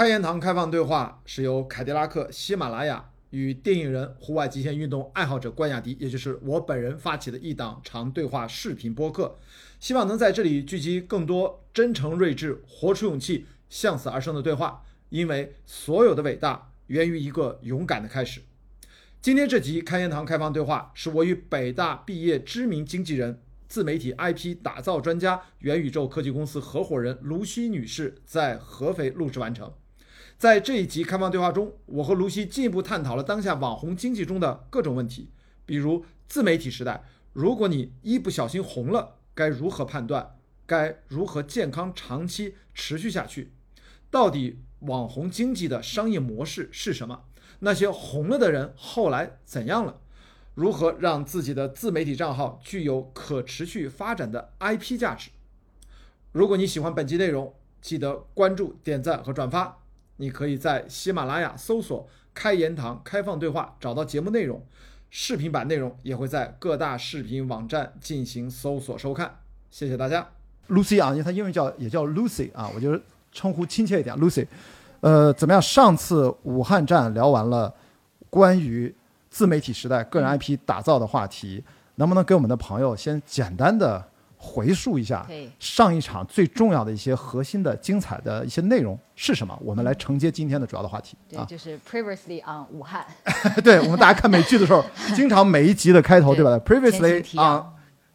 开言堂开放对话是由凯迪拉克、喜马拉雅与电影人、户外极限运动爱好者关雅迪，也就是我本人发起的一档长对话视频播客，希望能在这里聚集更多真诚、睿智、活出勇气、向死而生的对话，因为所有的伟大源于一个勇敢的开始。今天这集开言堂开放对话是我与北大毕业知名经纪人。自媒体 IP 打造专家、元宇宙科技公司合伙人卢西女士在合肥录制完成。在这一集开放对话中，我和卢西进一步探讨了当下网红经济中的各种问题，比如自媒体时代，如果你一不小心红了，该如何判断？该如何健康长期持续下去？到底网红经济的商业模式是什么？那些红了的人后来怎样了？如何让自己的自媒体账号具有可持续发展的 IP 价值？如果你喜欢本期内容，记得关注、点赞和转发。你可以在喜马拉雅搜索“开言堂开放对话”找到节目内容，视频版内容也会在各大视频网站进行搜索收看。谢谢大家，Lucy 啊，因为她英文叫也叫 Lucy 啊，我就称呼亲切一点，Lucy。呃，怎么样？上次武汉站聊完了关于。自媒体时代个人 IP 打造的话题，能不能给我们的朋友先简单的回溯一下上一场最重要的一些核心的精彩的一些内容是什么？我们来承接今天的主要的话题啊，就是 Previously on 武汉。对我们大家看美剧的时候，经常每一集的开头 对吧？Previously on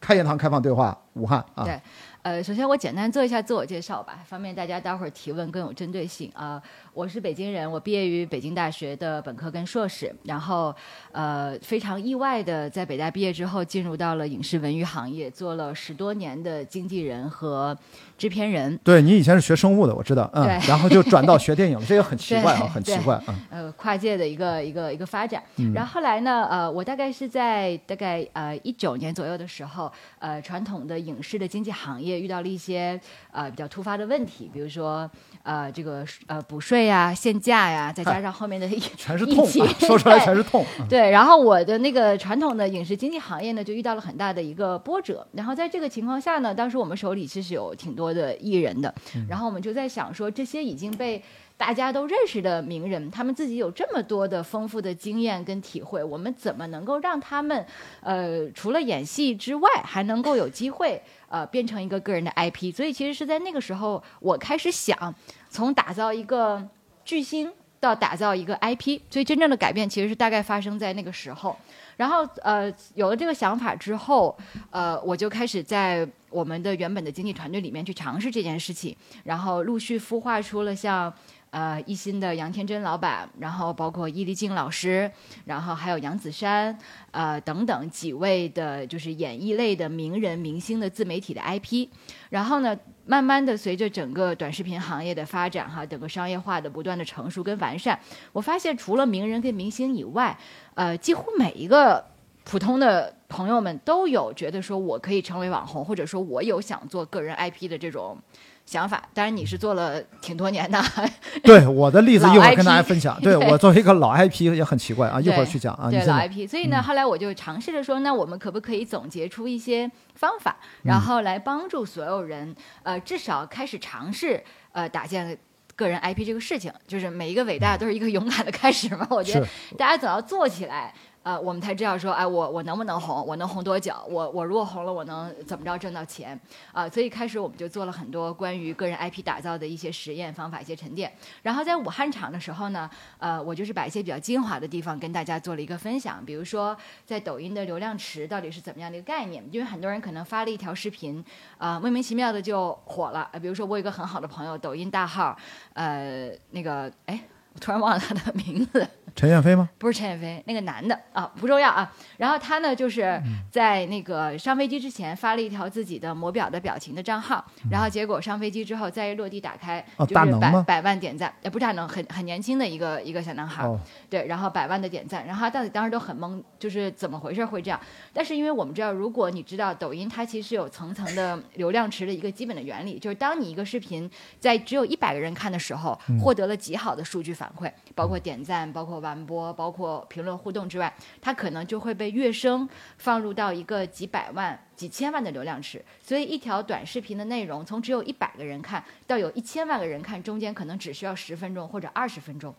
开言堂开放对话武汉啊。对，呃，首先我简单做一下自我介绍吧，方便大家待会儿提问更有针对性啊。我是北京人，我毕业于北京大学的本科跟硕士，然后呃非常意外的在北大毕业之后进入到了影视文娱行业，做了十多年的经纪人和制片人。对你以前是学生物的，我知道，嗯，然后就转到学电影，这个很奇怪啊，很奇怪，嗯，呃，跨界的一个一个一个发展。然后后来呢，呃，我大概是在大概呃一九年左右的时候，呃，传统的影视的经纪行业遇到了一些呃比较突发的问题，比如说呃这个呃补税。呀，限价呀，再加上后面的一 全是痛，说出来全是痛。对，然后我的那个传统的影视经纪行业呢，就遇到了很大的一个波折。然后在这个情况下呢，当时我们手里其实有挺多的艺人的，然后我们就在想说，这些已经被大家都认识的名人，他们自己有这么多的丰富的经验跟体会，我们怎么能够让他们，呃，除了演戏之外，还能够有机会，呃，变成一个个人的 IP？所以其实是在那个时候，我开始想，从打造一个。巨星到打造一个 IP，所以真正的改变其实是大概发生在那个时候。然后呃，有了这个想法之后，呃，我就开始在我们的原本的经纪团队里面去尝试这件事情，然后陆续孵化出了像。呃，一心的杨天真老板，然后包括伊丽静老师，然后还有杨子姗，呃等等几位的，就是演艺类的名人明星的自媒体的 IP。然后呢，慢慢的随着整个短视频行业的发展，哈，整个商业化的不断的成熟跟完善，我发现除了名人跟明星以外，呃，几乎每一个普通的朋友们都有觉得说我可以成为网红，或者说我有想做个人 IP 的这种。想法，当然你是做了挺多年的。对我的例子一会儿跟大家分享。对我作为一个老 IP 也很奇怪啊，一会儿去讲啊。对老 IP，所以呢，后来我就尝试着说，那我们可不可以总结出一些方法，然后来帮助所有人，呃，至少开始尝试呃打建个人 IP 这个事情。就是每一个伟大都是一个勇敢的开始嘛。我觉得大家总要做起来。呃，我们才知道说，哎，我我能不能红？我能红多久？我我如果红了，我能怎么着挣到钱？啊，所以开始我们就做了很多关于个人 IP 打造的一些实验方法、一些沉淀。然后在武汉场的时候呢，呃，我就是把一些比较精华的地方跟大家做了一个分享。比如说，在抖音的流量池到底是怎么样的一个概念？因为很多人可能发了一条视频，呃，莫名其妙的就火了。比如说，我有一个很好的朋友，抖音大号，呃，那个，哎。突然忘了他的名字，陈燕飞吗？不是陈燕飞，那个男的啊，不重要啊。然后他呢，就是在那个上飞机之前发了一条自己的魔表的表情的账号，然后结果上飞机之后再一落地打开，就是百百万点赞，也不是大能，很很年轻的一个一个小男孩，对，然后百万的点赞，然后他到底当时都很懵，就是怎么回事会这样？但是因为我们知道，如果你知道抖音它其实有层层的流量池的一个基本的原理，就是当你一个视频在只有一百个人看的时候，获得了极好的数据反。反馈，包括点赞、包括完播、包括评论互动之外，它可能就会被跃升放入到一个几百万、几千万的流量池。所以一条短视频的内容，从只有一百个人看到有一千万个人看，中间可能只需要十分钟或者二十分钟。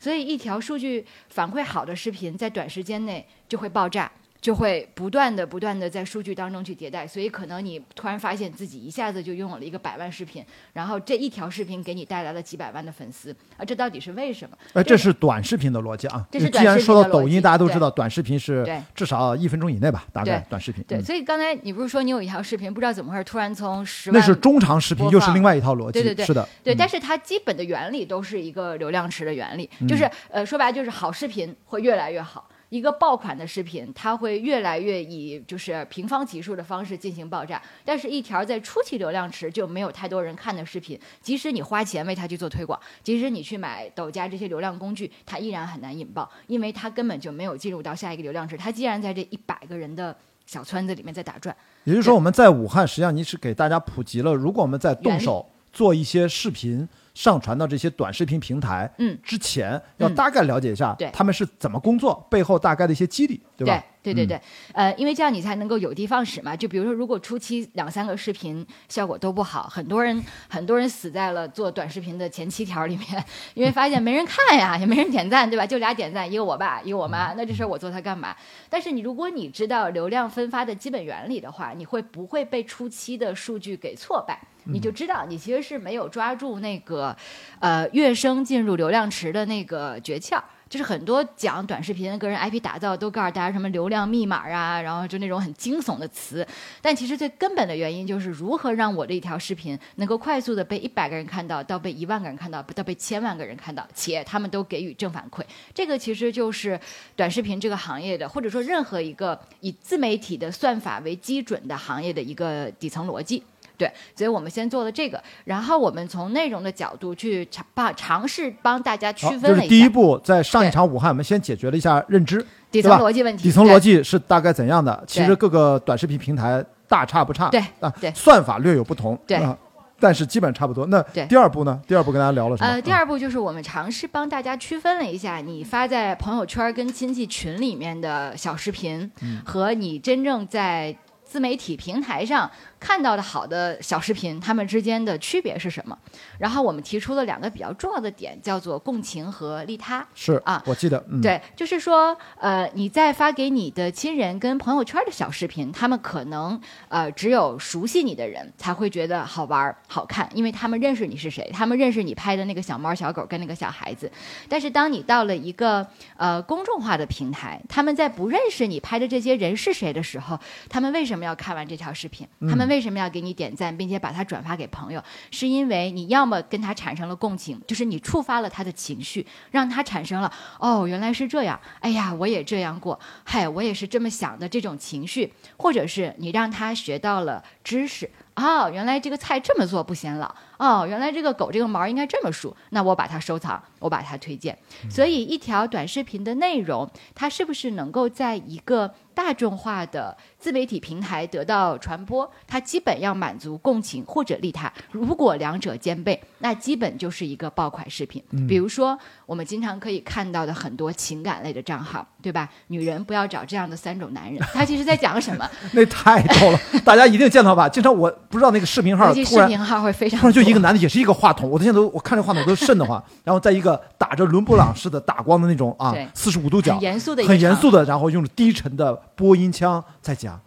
所以一条数据反馈好的视频，在短时间内就会爆炸。就会不断的、不断的在数据当中去迭代，所以可能你突然发现自己一下子就拥有了一个百万视频，然后这一条视频给你带来了几百万的粉丝，啊，这到底是为什么？哎，这是短视频的逻辑啊。这是既然说到抖音，大家都知道短视频是对至少一分钟以内吧，大概短视频。对，嗯所以刚才你不是说你有一条视频，不知道怎么回事，突然从十万那是中长视频，又是另外一套逻辑。对对对是的，对，嗯但是它基本的原理都是一个流量池的原理，嗯就是呃说白了就是好视频会越来越好。一个爆款的视频，它会越来越以就是平方级数的方式进行爆炸，但是一条在初期流量池就没有太多人看的视频，即使你花钱为它去做推广，即使你去买抖加这些流量工具，它依然很难引爆，因为它根本就没有进入到下一个流量池，它既然在这一百个人的小圈子里面在打转。也就是说，我们在武汉，实际上你是给大家普及了，如果我们在动手做一些视频。上传到这些短视频平台，嗯，之前要大概了解一下，对他们是怎么工作，背后大概的一些机理，对吧？对对对对，呃，因为这样你才能够有的放矢嘛。就比如说，如果初期两三个视频效果都不好，很多人 很多人死在了做短视频的前七条里面，因为发现没人看呀，也没人点赞，对吧？就俩点赞，一个我爸，一个我妈，那这事儿我做它干嘛？但是你如果你知道流量分发的基本原理的话，你会不会被初期的数据给挫败？你就知道你其实是没有抓住那个，呃，跃升进入流量池的那个诀窍。就是很多讲短视频、个人 IP 打造都告诉大家什么流量密码啊，然后就那种很惊悚的词。但其实最根本的原因就是如何让我的一条视频能够快速的被一百个人看到，到被一万个人看到，到被千万个人看到，且他们都给予正反馈。这个其实就是短视频这个行业的，或者说任何一个以自媒体的算法为基准的行业的一个底层逻辑。对，所以我们先做了这个，然后我们从内容的角度去尝帮尝试帮大家区，分了一下。第一步，在上一场武汉，我们先解决了一下认知，底层逻辑问题，底层逻辑是大概怎样的？其实各个短视频平台大差不差，对啊，对算法略有不同，对啊但是基本差不多。那第二步呢？第二步跟大家聊了什么？呃，第嗯二步就是我们尝试帮大家区分了一下，你发在朋友圈跟亲戚群里面的小视频，嗯和你真正在自媒体平台上看到的好的小视频，他们之间的区别是什么？然后我们提出了两个比较重要的点，叫做共情和利他。是啊我记得，嗯，对，就是说，呃，你在发给你的亲人跟朋友圈的小视频，他们可能呃只有熟悉你的人才会觉得好玩儿、好看，因为他们认识你是谁，他们认识你拍的那个小猫、小狗跟那个小孩子。但是当你到了一个呃公众化的平台，他们在不认识你拍的这些人是谁的时候，他们为什么要看完这条视频？他们为什么要给你点赞，并且把它转发给朋友？是因为你要么跟他产生了共情，就是你触发了他的情绪，让他产生了哦，原来是这样，哎呀，我也这样过，嗨，我也是这么想的这种情绪，或者是你让他学到了知识。哦，原来这个菜这么做不显老。哦，原来这个狗这个毛应该这么梳，那我把它收藏，我把它推荐。所以，一条短视频的内容，它是不是能够在一个大众化的自媒体平台得到传播？它基本要满足共情或者利他。如果两者兼备，那基本就是一个爆款视频。比如说，我们经常可以看到的很多情感类的账号，对吧？女人不要找这样的三种男人，他其实在讲什么？那太逗了，大家一定见到吧？经常我不知道那个视频号尤其突然视频号会非常突然就一个男的，也是一个话筒，我现在都我看这话筒都瘆得慌。然后在一个打着伦勃朗式的打光的那种啊，四十五度角，很严肃的很严肃的，然后用着低沉的播音腔在讲。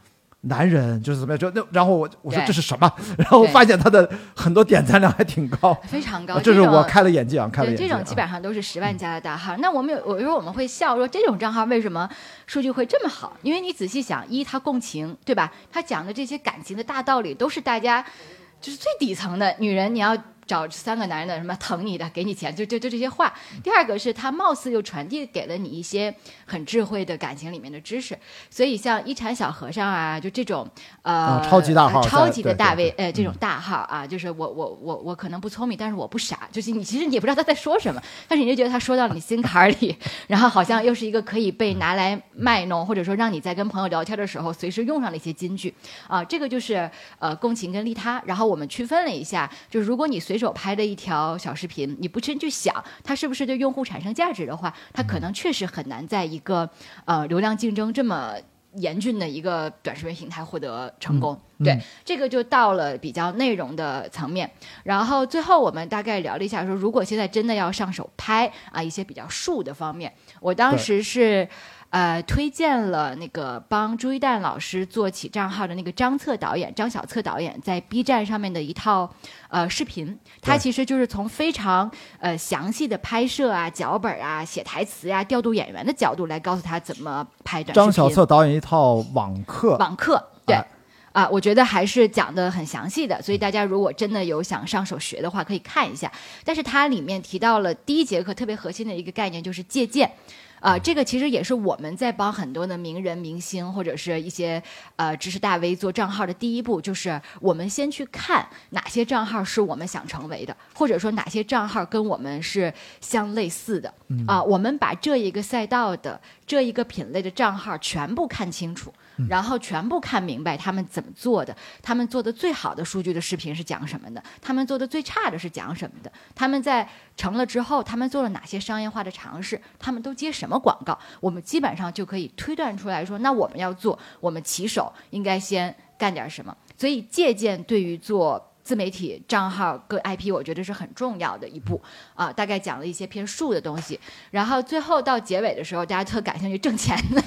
男人就是怎么样？就那，然后我我说这是什么？然后对发现他的很多点赞量还挺高，非常高，啊这是我开了眼界啊，开了，眼界啊。这种基本上都是十万加的大号。那我们有，有时候我们会笑说，这种账号为什么数据会这么好？因为你仔细想，一他共情，对吧？他讲的这些感情的大道理，都是大家就是最底层的。女人，你要。找三个男人的什么疼你的，给你钱，就就就这些话。第二个是他貌似又传递给了你一些很智慧的感情里面的知识，所以像一禅小和尚啊，就这种呃、啊超级大号呃超级的大 V，呃这种大号啊，就是我我我我可能不聪明，但是我不傻，就是你其实你也不知道他在说什么，但是你就觉得他说到了你心坎儿里，然后好像又是一个可以被拿来卖弄，或者说让你在跟朋友聊天的时候随时用上的一些金句啊，这个就是呃共情跟利他。然后我们区分了一下，就是如果你随随手拍的一条小视频，你不真去想它是不是对用户产生价值的话，它可能确实很难在一个呃流量竞争这么严峻的一个短视频平台获得成功。对嗯，这个就到了比较内容的层面。然后最后我们大概聊了一下，说如果现在真的要上手拍啊一些比较术的方面，我当时是。呃，推荐了那个帮朱一蛋老师做起账号的那个张策导演张小策导演在 B 站上面的一套呃视频，他其实就是从非常呃详细的拍摄啊、脚本啊、写台词呀、调度演员的角度来告诉他怎么拍短视频。张小策导演一套网课，网课，对。哎啊，我觉得还是讲的很详细的，所以大家如果真的有想上手学的话，可以看一下。但是它里面提到了第一节课特别核心的一个概念，就是借鉴。啊、这个其实也是我们在帮很多的名人、明星或者是一些呃知识大 V 做账号的第一步，就是我们先去看哪些账号是我们想成为的，或者说哪些账号跟我们是相类似的啊、我们把这一个赛道的这一个品类的账号全部看清楚，然后全部看明白他们怎么做的，他们做的最好的数据的视频是讲什么的，他们做的最差的是讲什么的，他们在成了之后，他们做了哪些商业化的尝试，他们都接什么广告，我们基本上就可以推断出来说，那我们要做，我们起手应该先干点什么。所以借鉴对于做。自媒体账号跟 IP，我觉得是很重要的一步啊。大概讲了一些偏术的东西，然后最后到结尾的时候，大家特感兴趣挣钱的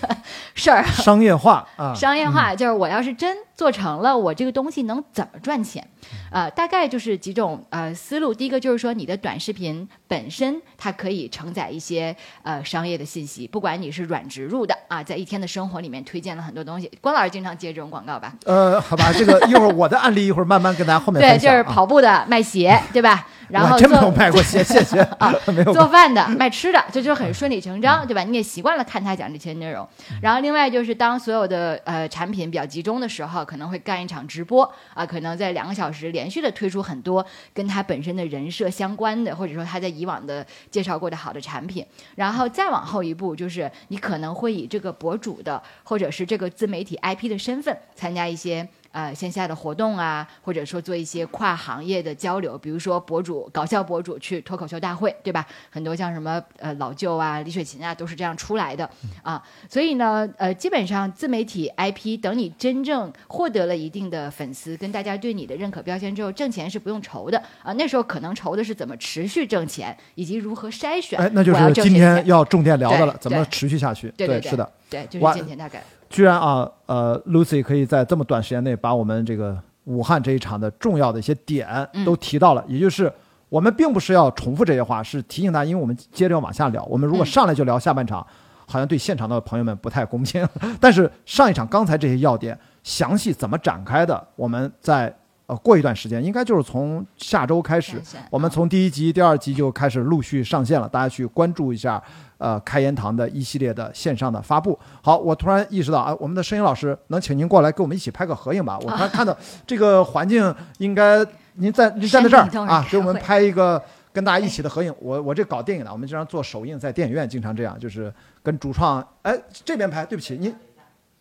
事儿，商业化啊，商业化就是我要是真做成了，我这个东西能怎么赚钱？呃，大概就是几种呃思路。第一个就是说，你的短视频本身它可以承载一些呃商业的信息，不管你是软植入的啊，在一天的生活里面推荐了很多东西。关老师经常接这种广告吧？呃，好吧，这个一会儿我的案例一会儿慢慢跟大家后面对。就是跑步的卖鞋，对吧？然后真没有做卖过鞋，谢谢啊，没有做饭的、卖吃的，这就很顺理成章，对吧？你也习惯了看他讲这些内容。然后另外就是，当所有的呃产品比较集中的时候，可能会干一场直播啊，可能在两个小时连续的推出很多跟他本身的人设相关的，或者说他在以往的介绍过的好的产品。然后再往后一步，就是你可能会以这个博主的或者是这个自媒体 IP 的身份参加一些。呃，线下的活动啊，或者说做一些跨行业的交流，比如说博主、搞笑博主去脱口秀大会，对吧？很多像什么呃老舅啊、李雪琴啊，都是这样出来的啊。所以呢，呃，基本上自媒体 IP，等你真正获得了一定的粉丝，跟大家对你的认可标签之后，挣钱是不用愁的啊。那时候可能愁的是怎么持续挣钱，以及如何筛选。哎，那就是今天要重点聊的了，怎么持续下去？对对对是的。对，就是哇今天大概。居然啊，呃，Lucy 可以在这么短时间内把我们这个武汉这一场的重要的一些点嗯都提到了，也就是我们并不是要重复这些话，是提醒大家，因为我们接着要往下聊。我们如果嗯上来就聊下半场，好像对现场的朋友们不太公平。但是上一场刚才这些要点详细怎么展开的，我们在呃过一段时间，应该就是从下周开始，我们从第一集、第二集就开始陆续上线了，大家去关注一下。呃，开言堂的一系列的线上的发布。好，我突然意识到啊，我们的摄影老师能请您过来跟我们一起拍个合影吧？我突然看到这个环境，应该您在您站在这儿啊，给我们拍一个跟大家一起的合影。我我这搞电影的，我们经常做首映，在电影院经常这样，就是跟主创哎这边拍，对不起您，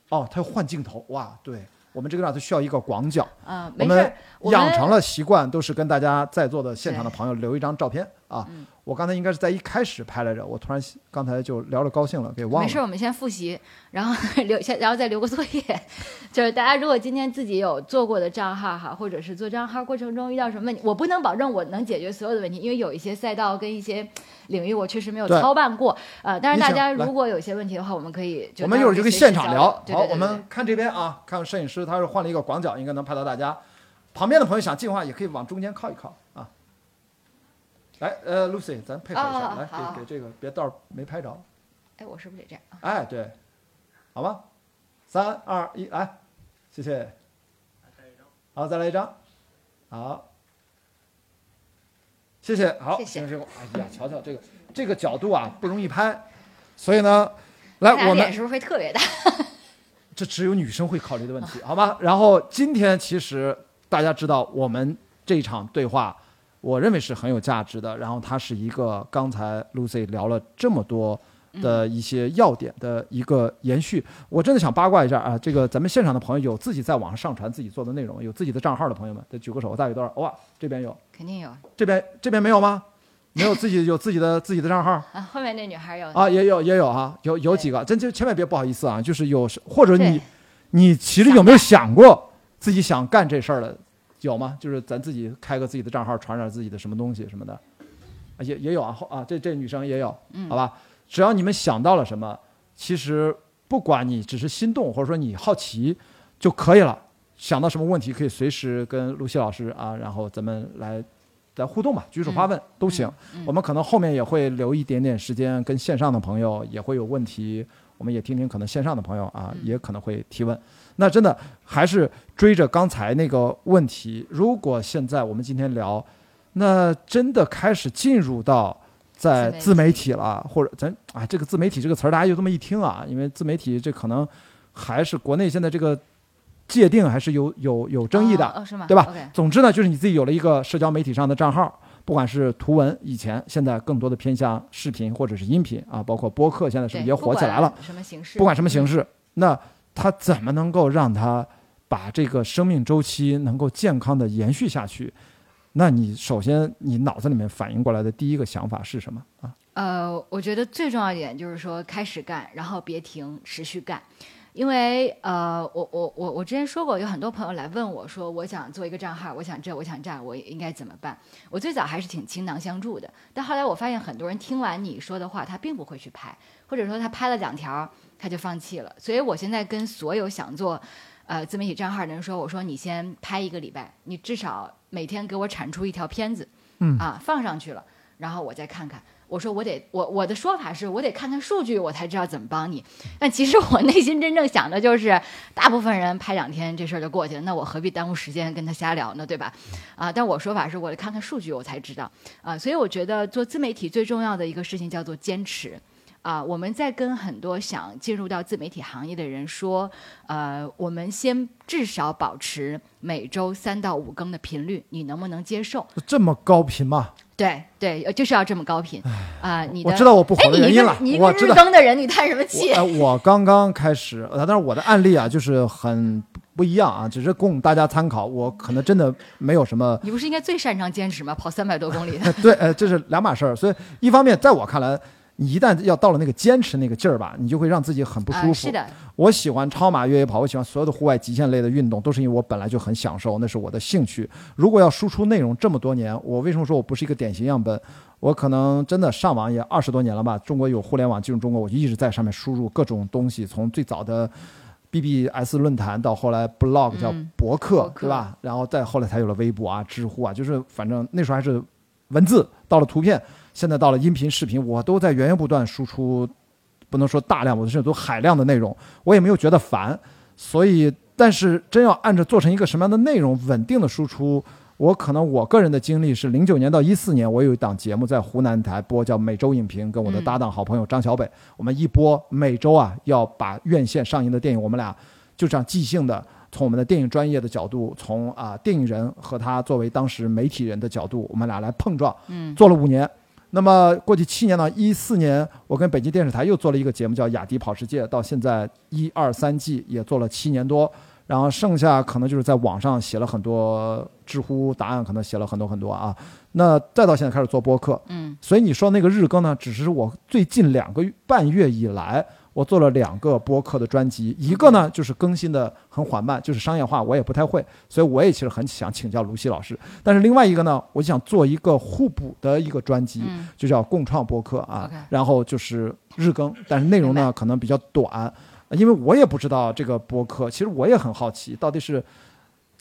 哦，他要换镜头哇，对我们这个让它需要一个广角。嗯、我们没事，我们养成了习惯，都是跟大家在座的现场的朋友留一张照片啊。嗯我刚才应该是在一开始拍来着，我突然刚才就聊着高兴了，给忘了。没事，我们先复习，然后留下，然后再留个作业。就是大家如果今天自己有做过的账号哈，或者是做账号过程中遇到什么问题，我不能保证我能解决所有的问题，因为有一些赛道跟一些领域我确实没有操办过。呃，但是大家如果有些问题的话，我们可以就我们一会儿就跟现场聊。好，我们看这边啊，看摄影师他是换了一个广角，应该能拍到大家。旁边的朋友想进的话，也可以往中间靠一靠啊。来，呃，Lucy，咱配合一下，来给给这个，别到时候没拍着。哎，我是不是得这样啊？哎，对，好吧？三二一，来，谢谢。好，再来一张，好，谢谢，好，谢谢哎呀，瞧瞧这个这个角度啊，不容易拍，所以呢，来我们脸是不是会特别大？这只有女生会考虑的问题，好吗？然后今天其实大家知道，我们这一场对话，我认为是很有价值的。然后它是一个刚才 Lucy 聊了这么多的一些要点的一个延续。我真的想八卦一下啊，这个咱们现场的朋友有自己在网上上传自己做的内容，有自己的账号的朋友们，再举个手，大概多少？哇，这边有，肯定有这边这边没有吗？没有自己有自己的自己的账号啊。后面那女孩有啊，也有也有啊，有有几个，真就千万别不好意思啊，就是有或者你你其实有没有想过自己想干这事儿的？有吗？就是咱自己开个自己的账号，传点自己的什么东西什么的，啊也也有啊后啊，这这女生也有，好吧？只要你们想到了什么，其实不管你只是心动，或者说你好奇就可以了。想到什么问题，可以随时跟露西老师啊，然后咱们来来互动吧，举手发问、都行。我们可能后面也会留一点点时间，跟线上的朋友也会有问题，我们也听听可能线上的朋友啊，也可能会提问。那真的还是追着刚才那个问题，如果现在我们今天聊，那真的开始进入到在自自媒媒体了，或者咱啊这个自媒体这个词儿大家就这么一听啊，因为自媒体这可能还是国内现在这个界定还是有有有争议的，哦，哦是吗？对吧总之呢，就是你自己有了一个社交媒体上的账号，不管是图文，以前现在更多的偏向视频或者是音频啊，包括播客，现在是不是也火起来了？？不管什么形式？不管什么形嗯，式，那它怎么能够让它把这个生命周期能够健康的延续下去？那你首先你脑子里面反应过来的第一个想法是什么啊？呃，我觉得最重要一点就是说开始干，然后别停，持续干。因为呃，我我我我之前说过，有很多朋友来问我说，我想做一个账号，我想这，我想这，我应该怎么办？我最早还是挺倾囊相助的，但后来我发现很多人听完你说的话，他并不会去拍，或者说他拍了两条他就放弃了。所以我现在跟所有想做呃自媒体账号的人说，我说你先拍一个礼拜，你至少每天给我产出一条片子，嗯啊，放上去了，然后我再看看。我说我得我我的说法是我得看看数据，我才知道怎么帮你。但其实我内心真正想的就是，大部分人拍两天这事儿就过去了，那我何必耽误时间跟他瞎聊呢，对吧？啊，但我说法是我得看看数据，我才知道啊。所以我觉得做自媒体最重要的一个事情叫做坚持。啊，我们在跟很多想进入到自媒体行业的人说，呃，我们先至少保持每周三到五更的频率，你能不能接受？这么高频吗？对对，呃就是要这么高频啊、你我知道我不火哎，你一个的原因了你一个日更的人，你叹什么气我？呃，我刚刚开始，呃，但是我的案例啊，就是很不一样啊，只是供大家参考。我可能真的没有什么你不是应该最擅长坚持吗？跑三百多公里。对，呃，这是两码事儿。所以一方面，在我看来，你一旦要到了那个坚持那个劲儿吧，你就会让自己很不舒服。啊，是的，我喜欢超马越野跑，我喜欢所有的户外极限类的运动，都是因为我本来就很享受，那是我的兴趣。如果要输出内容这么多年，我为什么说我不是一个典型样本？我可能真的上网也二十多年了吧。中国有互联网进入中国，我就一直在上面输入各种东西，从最早的 BBS 论坛到后来 blog 叫嗯博客，博客对吧？然后再后来才有了微博啊、知乎啊，就是反正那时候还是文字，到了图片，现在到了音频、视频，我都在源源不断输出，不能说大量，我甚至都海量的内容，我也没有觉得烦。所以，但是真要按照做成一个什么样的内容，稳定的输出，我可能我个人的经历是零九年到一四年，我有一档节目在湖南台播，叫每周影评，跟我的搭档好朋友张小北，我们一播每周啊要把院线上映的电影，我们俩就这样即兴的。从我们的电影专业的角度，从啊、电影人和他作为当时媒体人的角度，我们俩来碰撞，嗯，做了五年。那么过去七年呢，一四年我跟北京电视台又做了一个节目叫《雅迪跑世界》，到现在一二三季也做了七年多。然后剩下可能就是在网上写了很多知乎答案，可能写了很多很多啊。那再到现在开始做播客，嗯，所以你说那个日更呢，只是我最近两个半月以来，我做了两个播客的专辑，一个呢就是更新的很缓慢，就是商业化我也不太会，所以我也其实很想请教卢西老师。但是另外一个呢，我想做一个互补的一个专辑，嗯就叫共创播客啊然后就是日更，但是内容呢可能比较短，因为我也不知道这个播客，其实我也很好奇，到底是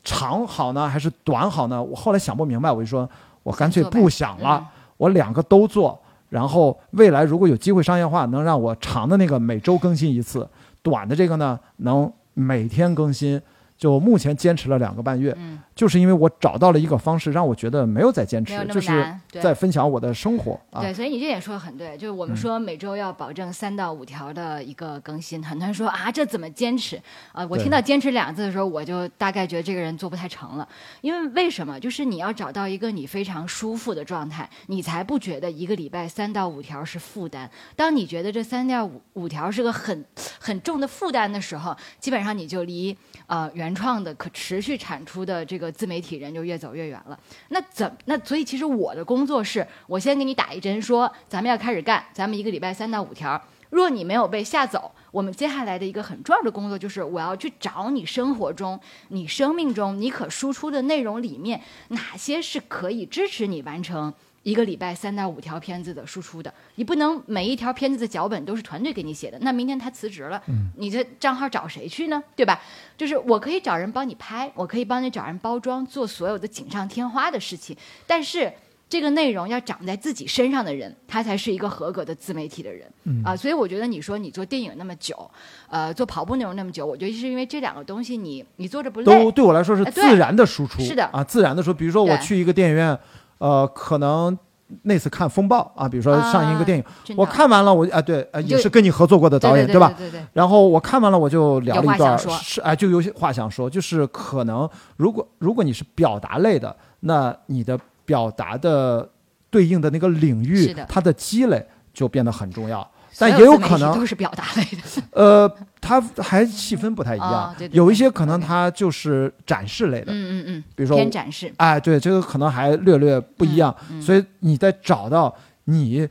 长好呢还是短好呢？我后来想不明白，我就说我干脆不想了，嗯我两个都做。然后未来如果有机会商业化，能让我长的那个每周更新一次，短的这个呢能每天更新。就目前坚持了两个半月，嗯，就是因为我找到了一个方式，让我觉得没有再坚持就是。在分享我的生活啊。对，所以你这点说的很对，就是我们说每周要保证三到五条的一个更新。很多人说啊，这怎么坚持啊？我听到“坚持”两个字的时候，我就大概觉得这个人做不太成了。因为为什么？就是你要找到一个你非常舒服的状态，你才不觉得一个礼拜三到五条是负担。当你觉得这三到五五条是个很很重的负担的时候，基本上你就离呃原原创的可持续产出的这个自媒体人就越走越远了。那怎那所以其实我的工作是我先给你打一针，说咱们要开始干，咱们一个礼拜三到五条。若你没有被吓走，我们接下来的一个很重要的工作就是我要去找你生活中、你生命中你可输出的内容里面哪些是可以支持你完成。一个礼拜三到五条片子的输出的，你不能每一条片子的脚本都是团队给你写的。那明天他辞职了，你这账号找谁去呢？对吧？就是我可以找人帮你拍，我可以帮你找人包装，做所有的锦上添花的事情，但是。这个内容要长在自己身上的人，他才是一个合格的自媒体的人、啊。所以我觉得你说你做电影那么久，呃，做跑步内容那么久，我觉得是因为这两个东西你你做着不累都。对我来说是自然的输出，是的啊，自然的说，比如说我去一个电影院，呃，可能那次看《风暴》啊，比如说上映一个电影，我看完了，我啊对，呃也是跟你合作过的导演对对吧？对对对然后我看完了，我就聊了一段是哎，就有些话想说，就是可能如果如果你是表达类的，那你的表达的对应的那个领域的，它的积累就变得很重要。所但也有可能都是表达类的。呃，它还细分不太一样，哦对对对有一些可能它就是展示类的，嗯嗯嗯，比如说偏展示。哎，对，这个可能还略略不一样，嗯嗯所以你在找到你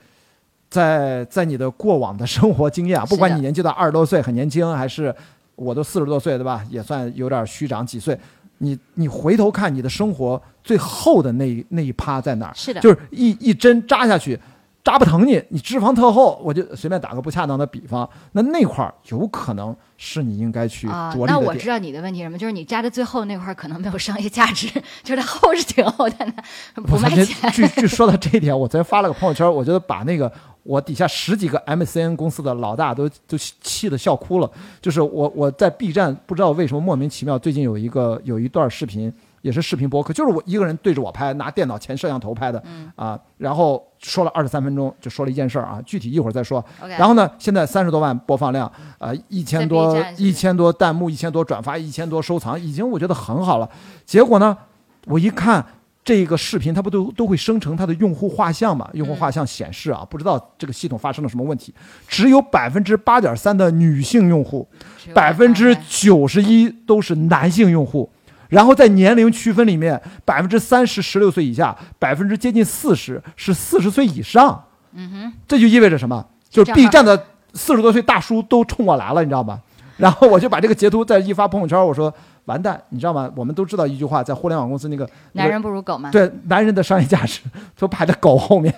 在在你的过往的生活经验啊，不管你年纪到二十多岁很年轻，还是我都四十多岁，对吧？也算有点虚长几岁。你你回头看你的生活最后的那一那一趴在哪儿？是的就是一一针扎下去，扎不疼你，你脂肪特厚，我就随便打个不恰当的比方，那那块儿有可能是你应该去啊、着力的点。那我知道你的问题什么，就是你扎的最后那块儿可能没有商业价值，就是它厚是挺厚，但它不卖钱。据据说到这一点，我昨天发了个朋友圈，我觉得把那个我底下十几个 MCN 公司的老大都都气得笑哭了。就是我我在 B 站不知道为什么莫名其妙，最近有一个有一段视频，也是视频博客，就是我一个人对着我拍，拿电脑前摄像头拍的，嗯啊，然后说了二十三分钟，就说了一件事儿啊，具体一会儿再说。然后呢，现在三十多万播放量，呃，一千多一千多弹幕，一千多转发，一千多收藏，已经我觉得很好了。结果呢，我一看这个视频，它不都都会生成它的用户画像嘛？用户画像显示啊，不知道这个系统发生了什么问题，只有百分之八点三的女性用户，百分之九十一都是男性用户。然后在年龄区分里面，百分之三十十六岁以下，百分之接近四十是四十岁以上。嗯哼，这就意味着什么？就是 B 站的四十多岁大叔都冲我来了，你知道吗？然后我就把这个截图再一发朋友圈，我说完蛋，你知道吗？我们都知道一句话，在互联网公司那个男人不如狗嘛。对男人的商业价值都排在狗后面，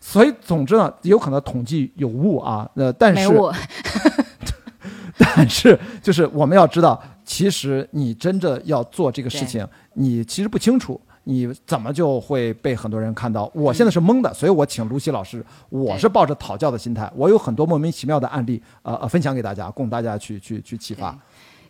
所以总之呢，有可能统计有误啊，呃，但是 但是就是我们要知道，其实你真的要做这个事情，你其实不清楚。你怎么就会被很多人看到？我现在是懵的，所以我请卢西老师，我是抱着讨教的心态，我有很多莫名其妙的案例，呃呃，分享给大家，供大家去去去启发。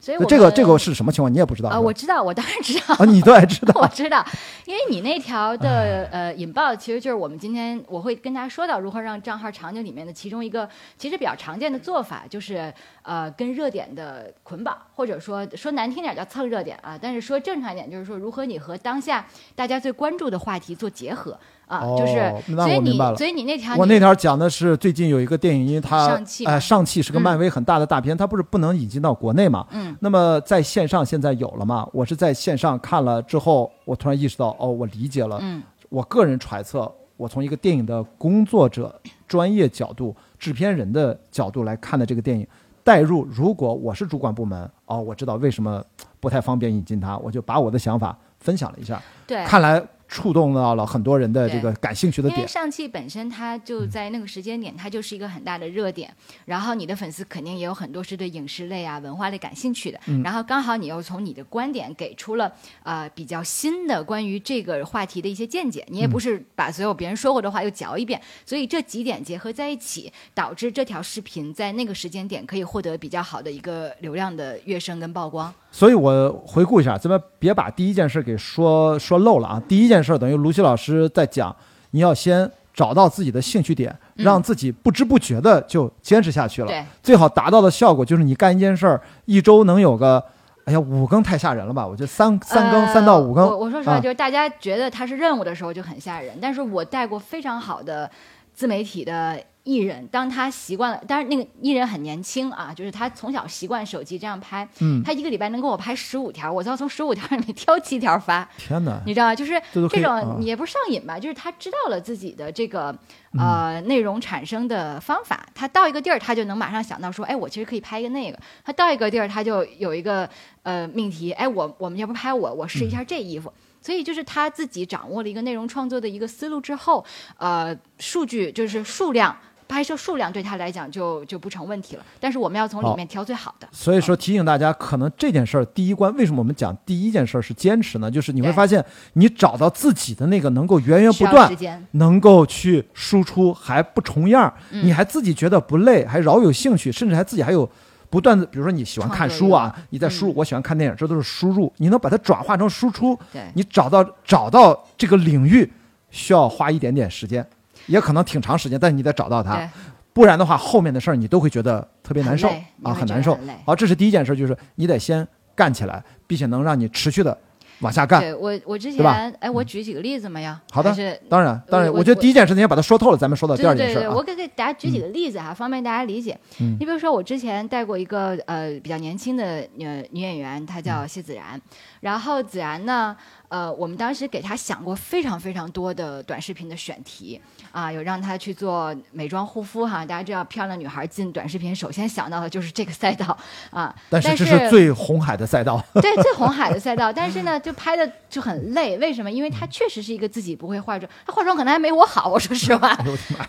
所以我这个这个是什么情况？你也不知道啊、是吧我知道，我当然知道。啊，你都还知道 我知道，因为你那条的呃引爆，其实就是我们今天我会跟大家说到如何让账号场景里面的其中一个其实比较常见的做法，就是呃跟热点的捆绑，或者说说难听点叫蹭热点啊，但是说正常一点就是说如何你和当下大家最关注的话题做结合啊，哦就是那所以你我明白了所以你那条我那条讲的是最近有一个电影，因为它上汽嘛哎上汽是个嗯漫威很大的大片，它不是不能引进到国内嘛？嗯，那么在线上现在有了嘛？我是在线上看了之后，我突然意识到，哦，我理解了。嗯我个人揣测，我从一个电影的工作者、专业角度、制片人的角度来看的这个电影，带入，如果我是主管部门，哦，我知道为什么不太方便引进它，我就把我的想法分享了一下。对，看来触动到了很多人的这个感兴趣的点因为点。上汽本身它就嗯在那个时间点，它就是一个很大的热点，然后你的粉丝肯定也有很多是对影视类啊、文化类感兴趣的，嗯然后刚好你又从你的观点给出了呃比较新的关于这个话题的一些见解，你也不嗯是把所有别人说过的话又嚼一遍，所以这几点结合在一起，导致这条视频在那个时间点可以获得比较好的一个流量的跃升跟曝光。所以我回顾一下，咱们别把第一件事给说说漏了啊。第一件事等于卢西老师在讲，你要先找到自己的兴趣点，嗯让自己不知不觉的就坚持下去了。对，最好达到的效果就是你干一件事儿，一周能有个，哎呀，五更太吓人了吧？我觉得三三更、呃三到五更。我我说实话，啊就是大家觉得它是任务的时候就很吓人，但是我带过非常好的自媒体的艺人，当他习惯了，当然那个艺人很年轻啊，就是他从小习惯手机这样拍，嗯，他一个礼拜能给我拍十五条，我就要从十五条里面挑七条发，天哪，你知道吗？就是这种也不是上瘾吧，就是他知道了自己的这个嗯呃内容产生的方法，他到一个地儿他就能马上想到说，哎，我其实可以拍一个那个。他到一个地儿他就有一个呃命题，哎，我我们要不拍我，我试一下这衣服。所以就是他自己掌握了一个内容创作的一个思路之后，呃，数据就是数量。拍摄数量对他来讲就就不成问题了，但是我们要从里面挑最好的。所以说提醒大家，可能这件事儿第一关，为什么我们讲第一件事儿是坚持呢？就是你会发现，你找到自己的那个能够源源不断，能够去输出还不重样你还自己觉得不累，还饶有兴趣，甚至还自己还有不断的，比如说你喜欢看书啊，你在输入，嗯。我喜欢看电影，这都是输入，你能把它转化成输出，对，你找到找到这个领域需要花一点点时间，也可能挺长时间，但是你得找到它，不然的话后面的事儿你都会觉得特别难受啊，很难受。好，这是第一件事，就是你得先干起来，并且能让你持续的往下干。对我我之前哎，我举几个例子嘛呀？好的是当然，当然，我我觉得第一件事情要把它说透了，咱们说到第二件对对对。我给给大家举几个例子哈，方便大家理解。嗯你比如说，我之前带过一个呃比较年轻的女女演员，她嗯叫谢子然。然后子然呢，呃，我们当时给她想过非常非常多的短视频的选题啊，有让她去做美妆护肤哈。大家知道，漂亮女孩进短视频，首先想到的就是这个赛道啊。但是这是是最红海的赛道，对，最红海的赛道，但是呢，就拍的就很累。为什么？因为她确实是一个自己不会化妆，她化妆可能还没我好。我说实话！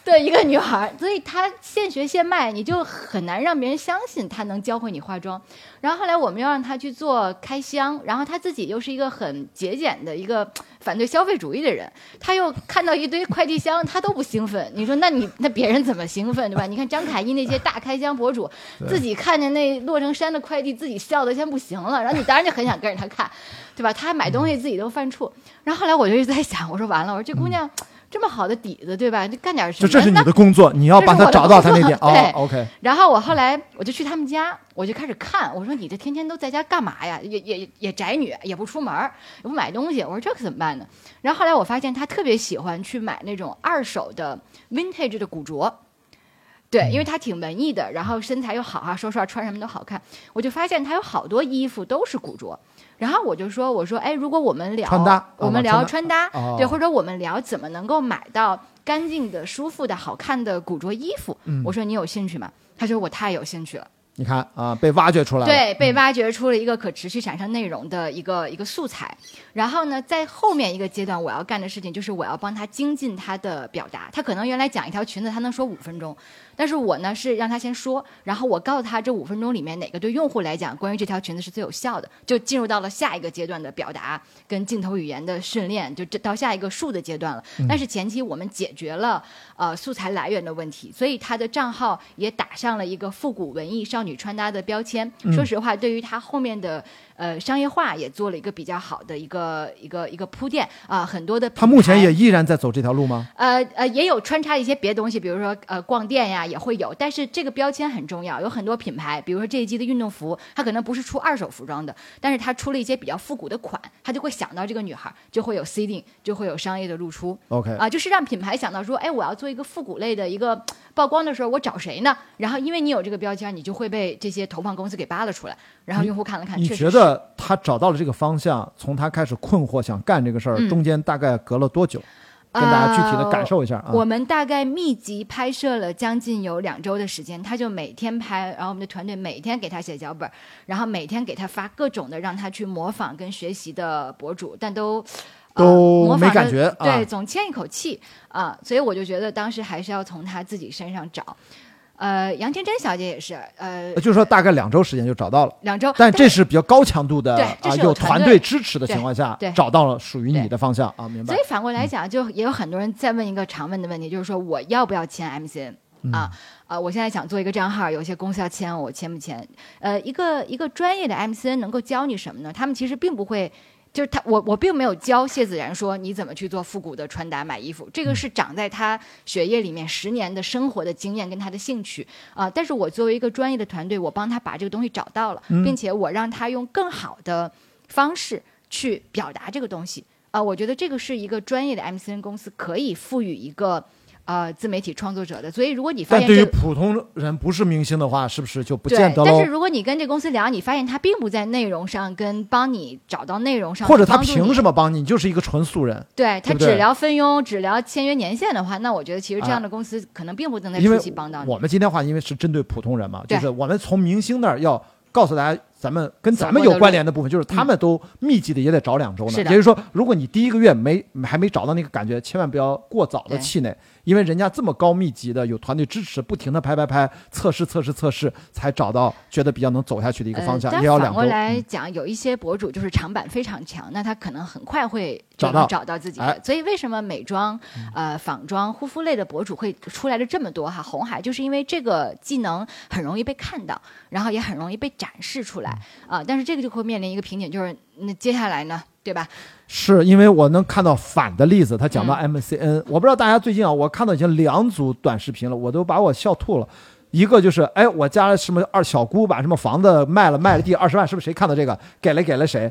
对一个女孩，所以她现学现卖，你就很难让别人相信她能教会你化妆。然后后来我们又让他去做开箱，然后他自己又是一个很节俭的一个反对消费主义的人，他又看到一堆快递箱，他都不兴奋。你说那你那别人怎么兴奋对吧？你看张凯一那些大开箱博主，自己看见那摞成山的快递，自己笑的先不行了，然后你当然就很想跟着他看，对吧？他还买东西自己都犯怵。然后后来我就一直在想，我说完了，我说这姑娘。这么好的底子，对吧？就干点什么？就这是你的工作，你要帮他找到他那点。OK，然后我后来我就去他们家，我就开始看，我说你这天天都在家干嘛呀？也也也宅女，也不出门儿，也不买东西。我说这可怎么办呢？然后后来我发现他特别喜欢去买那种二手的 vintage 的古着。对，因为他挺文艺的，然后身材又好哈、说实话穿什么都好看。我就发现他有好多衣服都是古着，然后我就说，我说，哎，如果我们聊穿搭我们聊哦穿穿搭，哦对，或者我们聊怎么能够买到干净的、舒服的、好看的古着衣服，嗯我说你有兴趣吗？他说我太有兴趣了。你看啊，被挖掘出来了。对，被挖掘出了一个可持续产生内容的一个一个素材。然后呢，在后面一个阶段，我要干的事情就是我要帮他精进他的表达。他可能原来讲一条裙子，他能说五分钟，但是我呢是让他先说，然后我告诉他这五分钟里面哪个对用户来讲，关于这条裙子是最有效的，就进入到了下一个阶段的表达跟镜头语言的训练，就这到下一个数的阶段了。但是前期我们解决了呃素材来源的问题，所以他的账号也打上了一个复古文艺少女穿搭的标签。说实话，对于他后面的呃商业化也做了一个比较好的一个一个一个铺垫啊、很多的他目前也依然在走这条路吗？呃呃，也有穿插一些别的东西，比如说呃逛店呀也会有，但是这个标签很重要，有很多品牌，比如说这一季的运动服，它可能不是出二手服装的，但是它出了一些比较复古的款，它就会想到这个女孩，就会有 seeding，就会有商业的露出。OK，啊，就是让品牌想到说，哎，我要做一个复古类的一个曝光的时候，我找谁呢？然后因为你有这个标签，你就会被这些投放公司给扒了出来，然后用户看了看，你觉得他找到了这个方向，从他开始困惑想干这个事儿，嗯中间大概隔了多久？跟大家具体的感受一下啊。我们大概密集拍摄了将近有两周的时间，他就每天拍，然后我们的团队每天给他写脚本，然后每天给他发各种的让他去模仿跟学习的博主，但都。呃都没感觉啊对，总欠一口气啊、所以我就觉得当时还是要从他自己身上找。呃，杨天真小姐也是，呃，就是说大概两周时间就找到了。两周，但这是比较高强度的对这啊，是有有团团队队支持的情况下找到了属于你的方向啊，明白所以？反过来讲，就也有很多人在问一个常问的问题，就是说我要不要签 MCN 嗯啊？啊，我现在想做一个账号，有些公司要签，我签不签？呃，一个一个专业的 MCN 能够教你什么呢？他们其实并不会。就是他，我我并没有教谢子然说你怎么去做复古的穿搭买衣服，这个是长在他血液里面十年的生活的经验跟他的兴趣啊、但是我作为一个专业的团队，我帮他把这个东西找到了，并且我让他用更好的方式去表达这个东西。啊、我觉得这个是一个专业的 MCN 公司可以赋予一个呃自媒体创作者的。所以如果你发但对于普通人不是明星的话，是不是就不见，得喽但是？如果你跟这公司聊，你发现他并不在内容上跟帮你找到内容上，或者他凭什么帮你？你就是一个纯素人，对他只聊分佣，只聊签约年限的话，那我觉得其实这样的公司可能并不能在初因为期帮到你。我们今天话，因为是针对普通人嘛，就是我们从明星那儿要告诉大家，咱们跟咱们有关联的部分，就是他们都密集的也得找两周呢。也就是说，如果你第一个月没还没找到那个感觉，千万不要过早的气馁，因为人家这么高密集的，有团队支持，不停的拍拍拍，测试测试测试，才找到觉得比较能走下去的一个方向，呃、也要反过。来嗯讲，有一些博主就是长板非常强，那他可能很快会找到找到自己所以为什么美妆、呃仿妆、护肤类的博主会出来的这么多哈？红海就是因为这个技能很容易被看到，然后也很容易被展示出来啊、但是这个就会面临一个瓶颈，就是那接下来呢，对吧？是因为我能看到反的例子，他讲到嗯 MCN，、我不知道大家最近啊，我看到已经两组短视频了，我都把我笑吐了。一个就是，哎，我家什么二小姑把什么房子卖了，卖了地二十万，是不是谁看到这个？给了给了谁？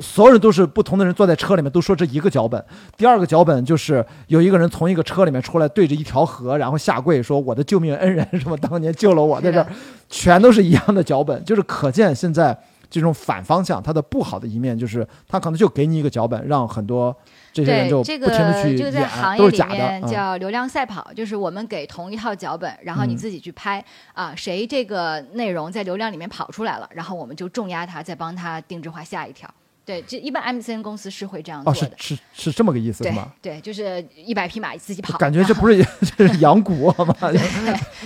所有人都是不同的人坐在车里面，都说这一个脚本。第二个脚本就是有一个人从一个车里面出来，对着一条河，然后下跪说：“我的救命恩人，什么当年救了我，在这儿全都是一样的脚本，就是可见现在这种反方向，它的不好的一面就是它可能就给你一个脚本，让很多这些人就对，不这个停的去这个在演，行业里都是假的。面嗯叫流量赛跑，就是我们给同一套脚本，然后你嗯自己去拍、啊，谁这个内容在流量里面跑出来了，然后我们就重压他，再帮他定制化下一条。对，这一般 MCN 公司是会这样做哦，的。是是是这么个意思吗？对，就是一百匹马自己跑，感觉这不是这是养蛊吗？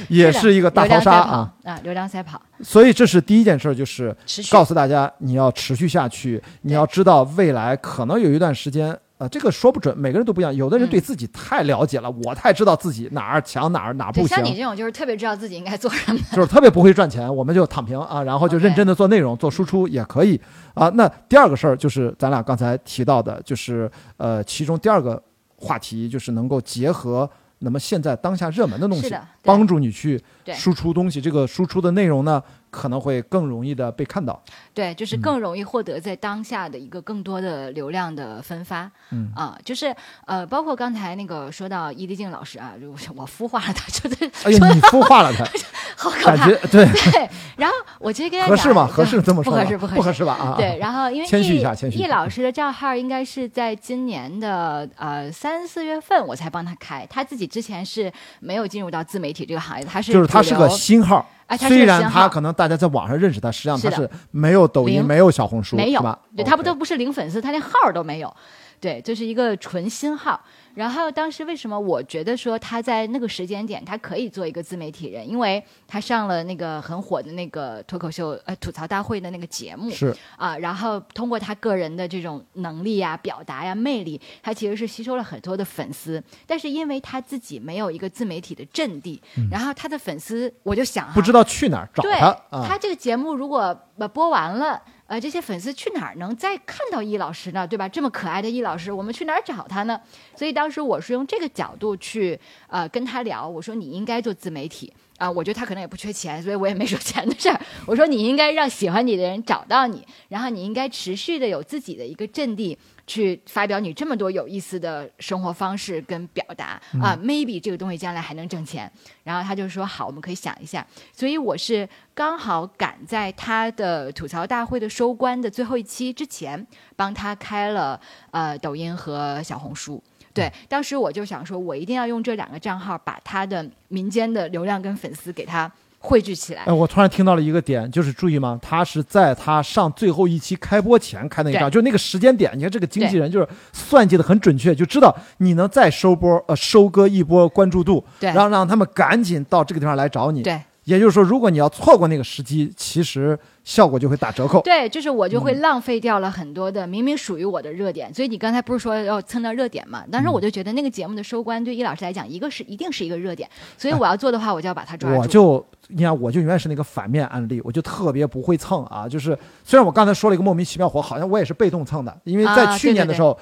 也是一个大逃杀啊！啊，流量赛跑，所以这是第一件事，就是告诉大家你要持续下去，你要知道未来可能有一段时间。呃，这个说不准，每个人都不一样。有的人嗯对自己太了解了，我太知道自己哪儿强哪儿哪儿，不行像，你这种就是特别知道自己应该做什么。就是特别不会赚钱，我们就躺平啊，然后就认真的做内容、做输出也可以啊。那第二个事儿就是咱俩刚才提到的，就是呃，其中第二个话题就是能够结合那么现在当下热门的东西帮助你去输出东西。这个输出的内容呢，可能会更容易的被看到。对，嗯就是更容易获得在当下的一个更多的流量的分发。嗯啊，就是呃，包括刚才那个说到伊丽静老师啊，就 我孵化了他，就是哎呀，你孵化了他，好可怕。感觉对对，然后我其实跟他讲合适吗？合适这么说吗不合适，不合不合适吧？啊，对，然后因为谦虚一易下谦虚易老师的账号应该是在今年的呃三四月份我才帮他开，他自己之前是没有进入到自媒体这个行业的，他是就是他是个新号。哎他虽然他可能大家在网上认识他，实际上他是没有抖音、没有小红书，没有是吧？对他不都不是零粉丝，他连号儿都没有。对，这是一个纯新号。然后当时为什么我觉得说他在那个时间点他可以做一个自媒体人，因为他上了那个很火的那个脱口秀呃吐槽大会的那个节目是啊，然后通过他个人的这种能力呀、表达呀、魅力，他其实是吸收了很多的粉丝。但是因为他自己没有一个自媒体的阵地，然后他的粉丝我就想哈不知道去哪儿找对他啊。他这个节目如果呃播完了，呃，这些粉丝去哪儿能再看到易老师呢？对吧？这么可爱的易老师，我们去哪儿找他呢？所以当时我是用这个角度去呃跟他聊，我说你应该做自媒体。啊、我觉得他可能也不缺钱，所以我也没说钱的事儿。我说你应该让喜欢你的人找到你，然后你应该持续的有自己的一个阵地，去发表你这么多有意思的生活方式跟表达啊、m a y b e 这个东西将来还能挣钱。然后他就说好，我们可以想一下。所以我是刚好赶在他的吐槽大会的收官的最后一期之前，帮他开了呃抖音和小红书。对，当时我就想说，我一定要用这两个账号把他的民间的流量跟粉丝给他汇聚起来哎，。我突然听到了一个点，就是注意吗？他是在他上最后一期开播前开那一张，就那个时间点。你看这个经纪人就是算计的很准确，就知道你能再收波呃收割一波关注度，对然后让他们赶紧到这个地方来找你。对也就是说，如果你要错过那个时机，其实效果就会打折扣。对，就是我就嗯会浪费掉了很多的明明属于我的热点。所以你刚才不是说要蹭到热点嘛？当时嗯我就觉得那个节目的收官对易老师来讲，一个是一定是一个热点，所以我要做的话，我就要把它抓住。我就你看，我就永远是那个反面案例，我就特别不会蹭啊。就是虽然我刚才说了一个莫名其妙火，好像我也是被动蹭的，因为在啊去年的时候，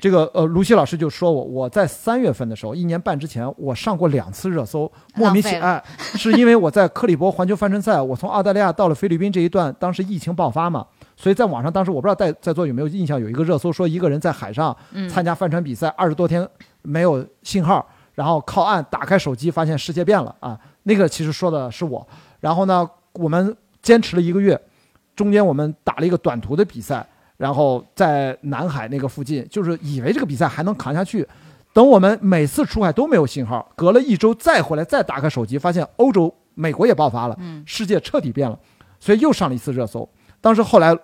这个呃卢西老师就说我，我在三月份的时候，一年半之前，我上过两次热搜，莫名其浪费了哎，是因为我在克里伯环球帆船赛，我从澳大利亚到了菲律宾这一段，当时疫情爆发嘛。所以在网上，当时我不知道在在座有没有印象，有一个热搜说一个人在海上嗯参加帆船比赛，二十多天没有信号，然后靠岸打开手机，发现世界变了啊！那个其实说的是我。然后呢，我们坚持了一个月，中间我们打了一个短途的比赛，然后在南海那个附近，就是以为这个比赛还能扛下去。等我们每次出海都没有信号，隔了一周再回来再打开手机，发现欧洲、美国也爆发了，嗯世界彻底变了，所以又上了一次热搜。当时后来，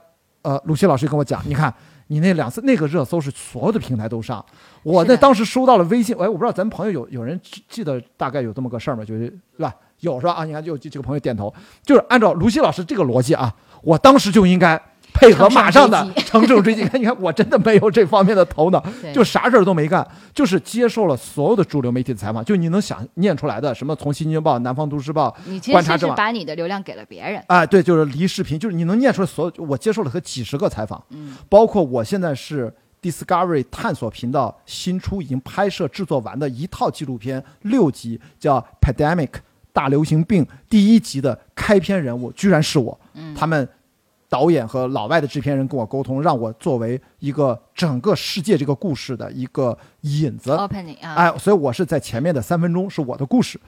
呃，鲁西老师跟我讲，你看你那两次那个热搜是所有的平台都上，我那当时收到了微信，哎，我不知道咱们朋友有有人记记得大概有这么个事儿吗？就是对吧？有是吧？啊，你看有几个朋友点头，就是按照卢西老师这个逻辑啊，我当时就应该配合马上的乘胜追击。你看，我真的没有这方面的头脑，就啥事儿都没干，就是接受了所有的主流媒体的采访，就你能想念出来的，什么从《新京报》《南方都市报》你其观察者网实是把你的流量给了别人。啊，对，就是离视频，就是你能念出来所有，我接受了和几十个采访，嗯，包括我现在是 Discovery 探索频道新出已经拍摄制作完的一套纪录片六集，叫 Pandemic 大流行病第一集的开篇人物居然是我，嗯他们。导演和老外的制片人跟我沟通，让我作为一个整个世界这个故事的一个引子，opening 啊，哎，所以我是在前面的三分钟是我的故事，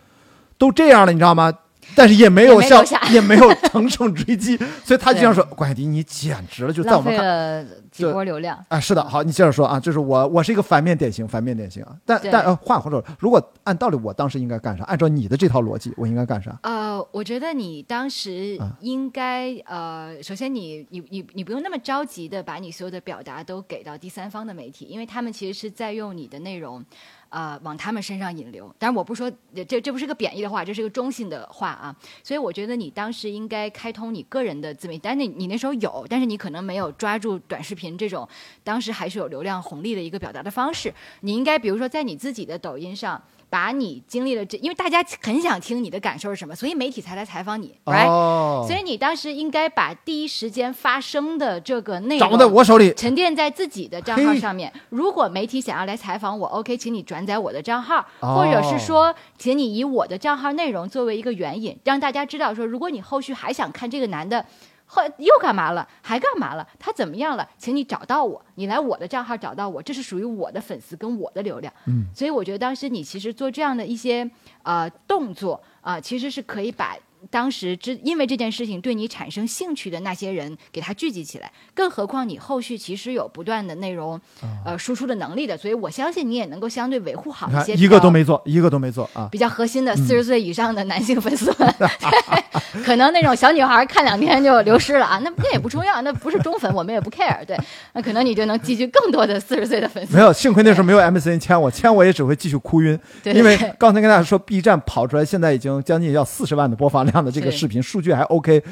都这样了，你知道吗？但是也没有像也没有乘胜追击，所以他经常说：“关海迪，你简直了！”就在我们看了几波流量。啊，是的，好，你接着说啊，就是我我是一个反面典型，反面典型啊。但但呃，话或者如果按道理，我当时应该干啥？按照你的这套逻辑，我应该干啥？呃，我觉得你当时啊应该、呃，首先你你你你不用那么着急的把你所有的表达都给到第三方的媒体，因为他们其实是在用你的内容。呃，往他们身上引流，但是我不说这这不是个贬义的话，这是个中性的话啊，所以我觉得你当时应该开通你个人的自媒体，但你你那时候有，但是你可能没有抓住短视频这种当时还是有流量红利的一个表达的方式，你应该比如说在你自己的抖音上。把你经历了这，因为大家很想听你的感受是什么，所以媒体才来采访你，right？、哦，所以你当时应该把第一时间发生的这个内掌握在容我手里。沉淀在自己的账号上面。如果媒体想要来采访我，OK，请你转载我的账号，哦或者是说，请你以我的账号内容作为一个援引，让大家知道说，如果你后续还想看这个男的。后又干嘛了？还干嘛了？他怎么样了？请你找到我，你来我的账号找到我，这是属于我的粉丝跟我的流量。嗯，所以我觉得当时你其实做这样的一些呃动作啊、其实是可以把当时之因为这件事情对你产生兴趣的那些人给他聚集起来。更何况你后续其实有不断的内容呃输出的能力的，所以我相信你也能够相对维护好一些，一个都没做，一个都没做啊。比较核心的四十岁以上的男性粉丝们，对可能那种小女孩看两天就流失了啊，那那也不重要，那不是忠粉，我们也不 care。对，那可能你就能积聚更多的四十岁的粉丝。没有，幸亏那时候没有 MCN 签我，签我也只会继续哭晕。对因为刚才跟大家说，B 站跑出来现在已经将近要四十万的播放量的这个视频，数据还 OK。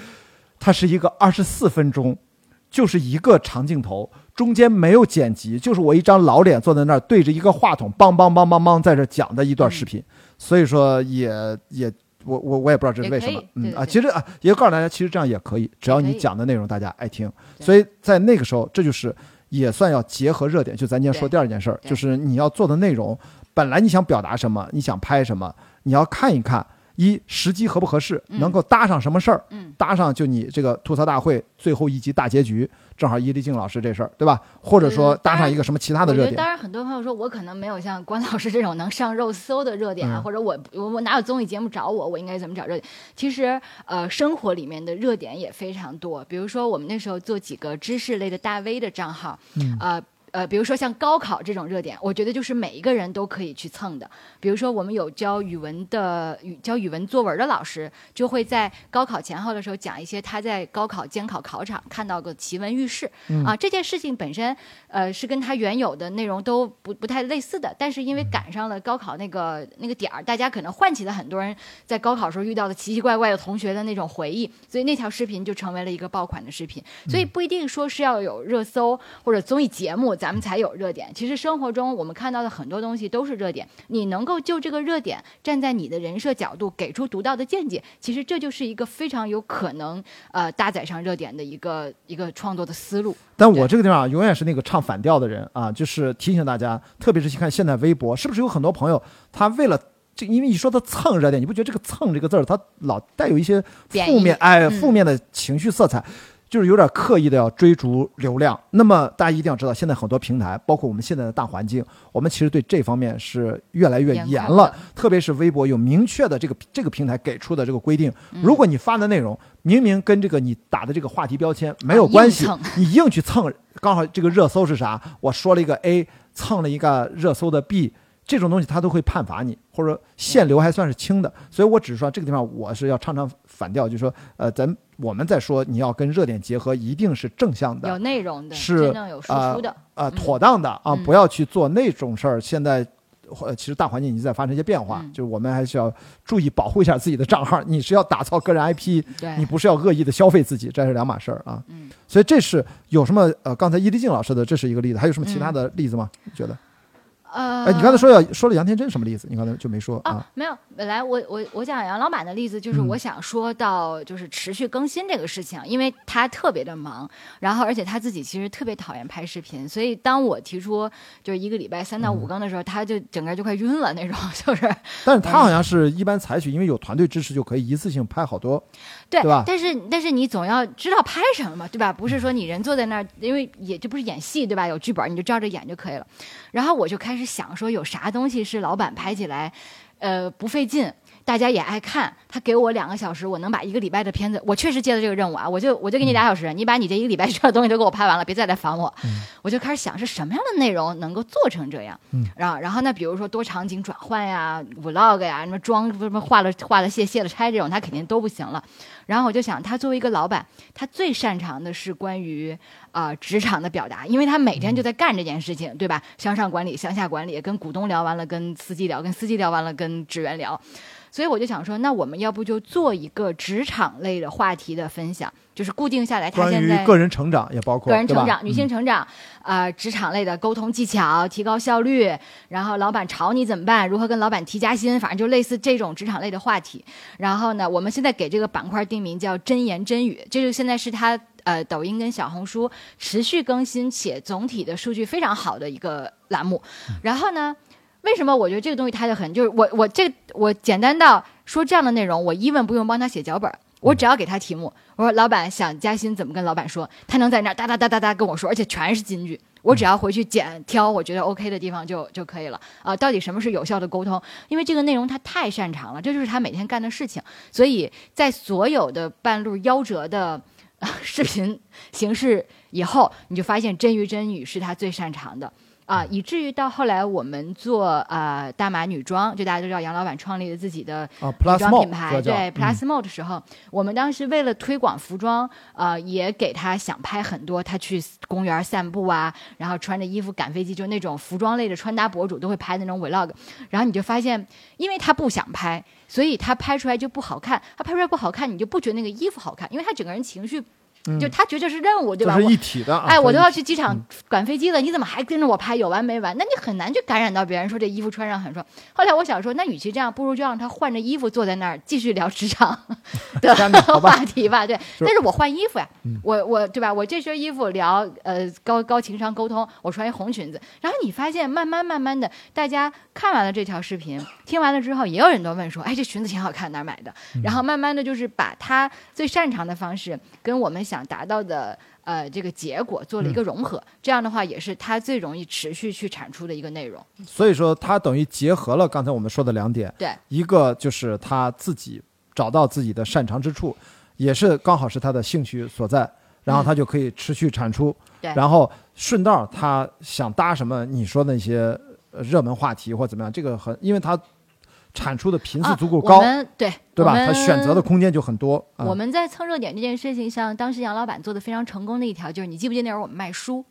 它是一个二十四分钟，就是一个长镜头，中间没有剪辑，就是我一张老脸坐在那儿对着一个话筒，梆梆梆梆梆在这讲的一段视频。所以说也也。我我我也不知道这是为什么嗯啊，其实啊，也告诉大家，其实这样也可以，只要你讲的内容大家爱听。对所以在那个时候，这就是也算要结合热点。就咱今天说第二件事儿，就是你要做的内容，本来你想表达什么，你想拍什么，你要看一看，一时机合不合适，嗯能够搭上什么事儿，嗯搭上就你这个吐槽大会最后一集大结局，正好伊丽静老师这事儿，对吧？或者说搭上一个什么其他的热点当，然，很多朋友说我可能没有像关老师这种能上热搜的热点啊，嗯或者我我我哪有综艺节目找我，我应该怎么找热点？其实，呃，生活里面的热点也非常多。比如说，我们那时候做几个知识类的大 V 的账号，嗯呃。呃，比如说像高考这种热点，我觉得就是每一个人都可以去蹭的。比如说我们有教语文的语教语文作文的老师，就会在高考前后的时候讲一些他在高考监考考场看到的奇闻异事、啊。这件事情本身呃是跟他原有的内容都不不太类似的，但是因为赶上了高考那个那个点儿，大家可能唤起了很多人在高考时候遇到的奇奇怪怪的同学的那种回忆，所以那条视频就成为了一个爆款的视频。所以不一定说是要有热搜或者综艺节目，咱们才有热点。其实生活中我们看到的很多东西都是热点，你能够就这个热点站在你的人设角度给出独到的见解，其实这就是一个非常有可能呃搭载上热点的一个一个创作的思路。但我这个地方啊，永远是那个唱反调的人啊，就是提醒大家，特别是去看现在微博，是不是有很多朋友他为了这，因为你说他蹭热点，你不觉得这个“蹭”这个字儿，它老带有一些负面哎嗯负面的情绪色彩？就是有点刻意的要追逐流量。那么大家一定要知道，现在很多平台，包括我们现在的大环境，我们其实对这方面是越来越严严了。特别是微博有明确的这个这个平台给出的这个规定，嗯如果你发的内容明明跟这个你打的这个话题标签没有关系，你硬去蹭，刚好这个热搜是啥？我说了一个 A，蹭了一个热搜的 B。这种东西他都会判罚你，或者说限流还算是轻的，所以我只是说这个地方我是要唱唱反调，就是说，呃，咱我们在说你要跟热点结合，一定是正向的有的，内容的，是真正有输出的。呃，嗯妥当的啊，嗯不要去做那种事儿。现在，呃，其实大环境已经在发生一些变化，嗯就是我们还是要注意保护一下自己的账号。你是要打造个人 IP，你不是要恶意的消费自己，这是两码事儿啊。嗯，所以这是有什么呃，刚才伊丽静老师的这是一个例子，还有什么其他嗯的例子吗？你觉得？呃，哎，你刚才说要说了杨天真什么例子？你刚才就没说啊啊。，没有。本来我我我讲杨老板的例子，就是嗯我想说到就是持续更新这个事情，因为他特别的忙，然后而且他自己其实特别讨厌拍视频，所以当我提出就是一个礼拜三到嗯五更的时候，他就整个就快晕了那种，就是但是他好像是一般采取，因为有团队支持，就可以一次性拍好多。对对吧但是但是你总要知道拍什么嘛，对吧？不是说你人坐在那儿，因为也这不是演戏，对吧？有剧本你就照着演就可以了。然后我就开始想说，有啥东西是老板拍起来，呃，不费劲。大家也爱看，他给我两个小时，我能把一个礼拜的片子，我确实接了这个任务啊，我就我就给你俩小时，你把你这一个礼拜需要的东西都给我拍完了，别再来烦我。我就开始想是什么样的内容能够做成这样，嗯然后然后那，比如说多场景转换呀、vlog 呀、什么装什么画了画了卸卸了拆这种，他肯定都不行了。然后我就想，他作为一个老板，他最擅长的是关于啊、呃职场的表达，因为他每天就在干这件事情，对吧？向上管理、向下管理，跟股东聊完了，跟司机聊，跟司机聊完了，跟职员聊。所以我就想说，那我们要不就做一个职场类的话题的分享，就是固定下来，他关现在于个人成长也包括个人成长、女性成长，啊，职场类的沟通技巧、提高效率，然后老板炒你怎么办？如何跟老板提加薪？反正就类似这种职场类的话题。然后呢，我们现在给这个板块定名叫“真言真语”，这就现在是它呃抖音跟小红书持续更新且总体的数据非常好的一个栏目。然后呢，为什么我觉得这个东西它就很就是我我这我简单到说这样的内容，我一问不用帮他写脚本儿。我只要给他题目，我说老板想加薪怎么跟老板说，他能在那儿哒哒哒哒哒跟我说，而且全是金句，我只要回去剪挑我觉得 OK 的地方就就可以了啊。到底什么是有效的沟通？因为这个内容他太擅长了，这就是他每天干的事情，所以在所有的半路夭折的。呃 视频形式以后，你就发现真鱼真女是他最擅长的。啊，以至于到后来我们做呃大码女装，就大家都知道杨老板创立了自己的啊服装品牌，对 Plus Mode 的时候，我们当时为了推广服装，呃，也给他想拍很多他去公园散步啊，然后穿着衣服赶飞机，就那种服装类的穿搭博主都会拍那种 vlog，然后你就发现，因为他不想拍，所以他拍出来就不好看，他拍出来不好看，你就不觉得那个衣服好看，因为他整个人情绪，就他觉得这是任务，对吧？是一体的啊。哎，我都要去机场赶飞机了，你怎么还跟着我拍？有完没完？那你很难去感染到别人，说这衣服穿上很帅。后来我想说，那与其这样，不如就让他换着衣服坐在那儿继续聊职场 的话题吧。对，但是我换衣服呀，我我对吧？我这身衣服聊呃高高情商沟通，我穿一红裙子。然后你发现慢慢慢慢的，大家看完了这条视频，听完了之后，也有人都问说，哎，这裙子挺好看，哪儿买的？然后慢慢的就是把他最擅长的方式跟我们想达到的。呃，这个结果做了一个融合，这样的话也是他最容易持续去产出的一个内容。所以说它等于结合了刚才我们说的两点，对，一个就是他自己找到自己的擅长之处，也是刚好是他的兴趣所在。然后他就可以持续产出，对然后顺道他想搭什么你说那些呃热门话题或怎么样，这个很，因为他产出的频次啊足够高，我们对对吧？他选择的空间就很多。啊我们在蹭热点这件事情上，当时杨老板做的非常成功的一条，就是你记不记得那会儿我们卖书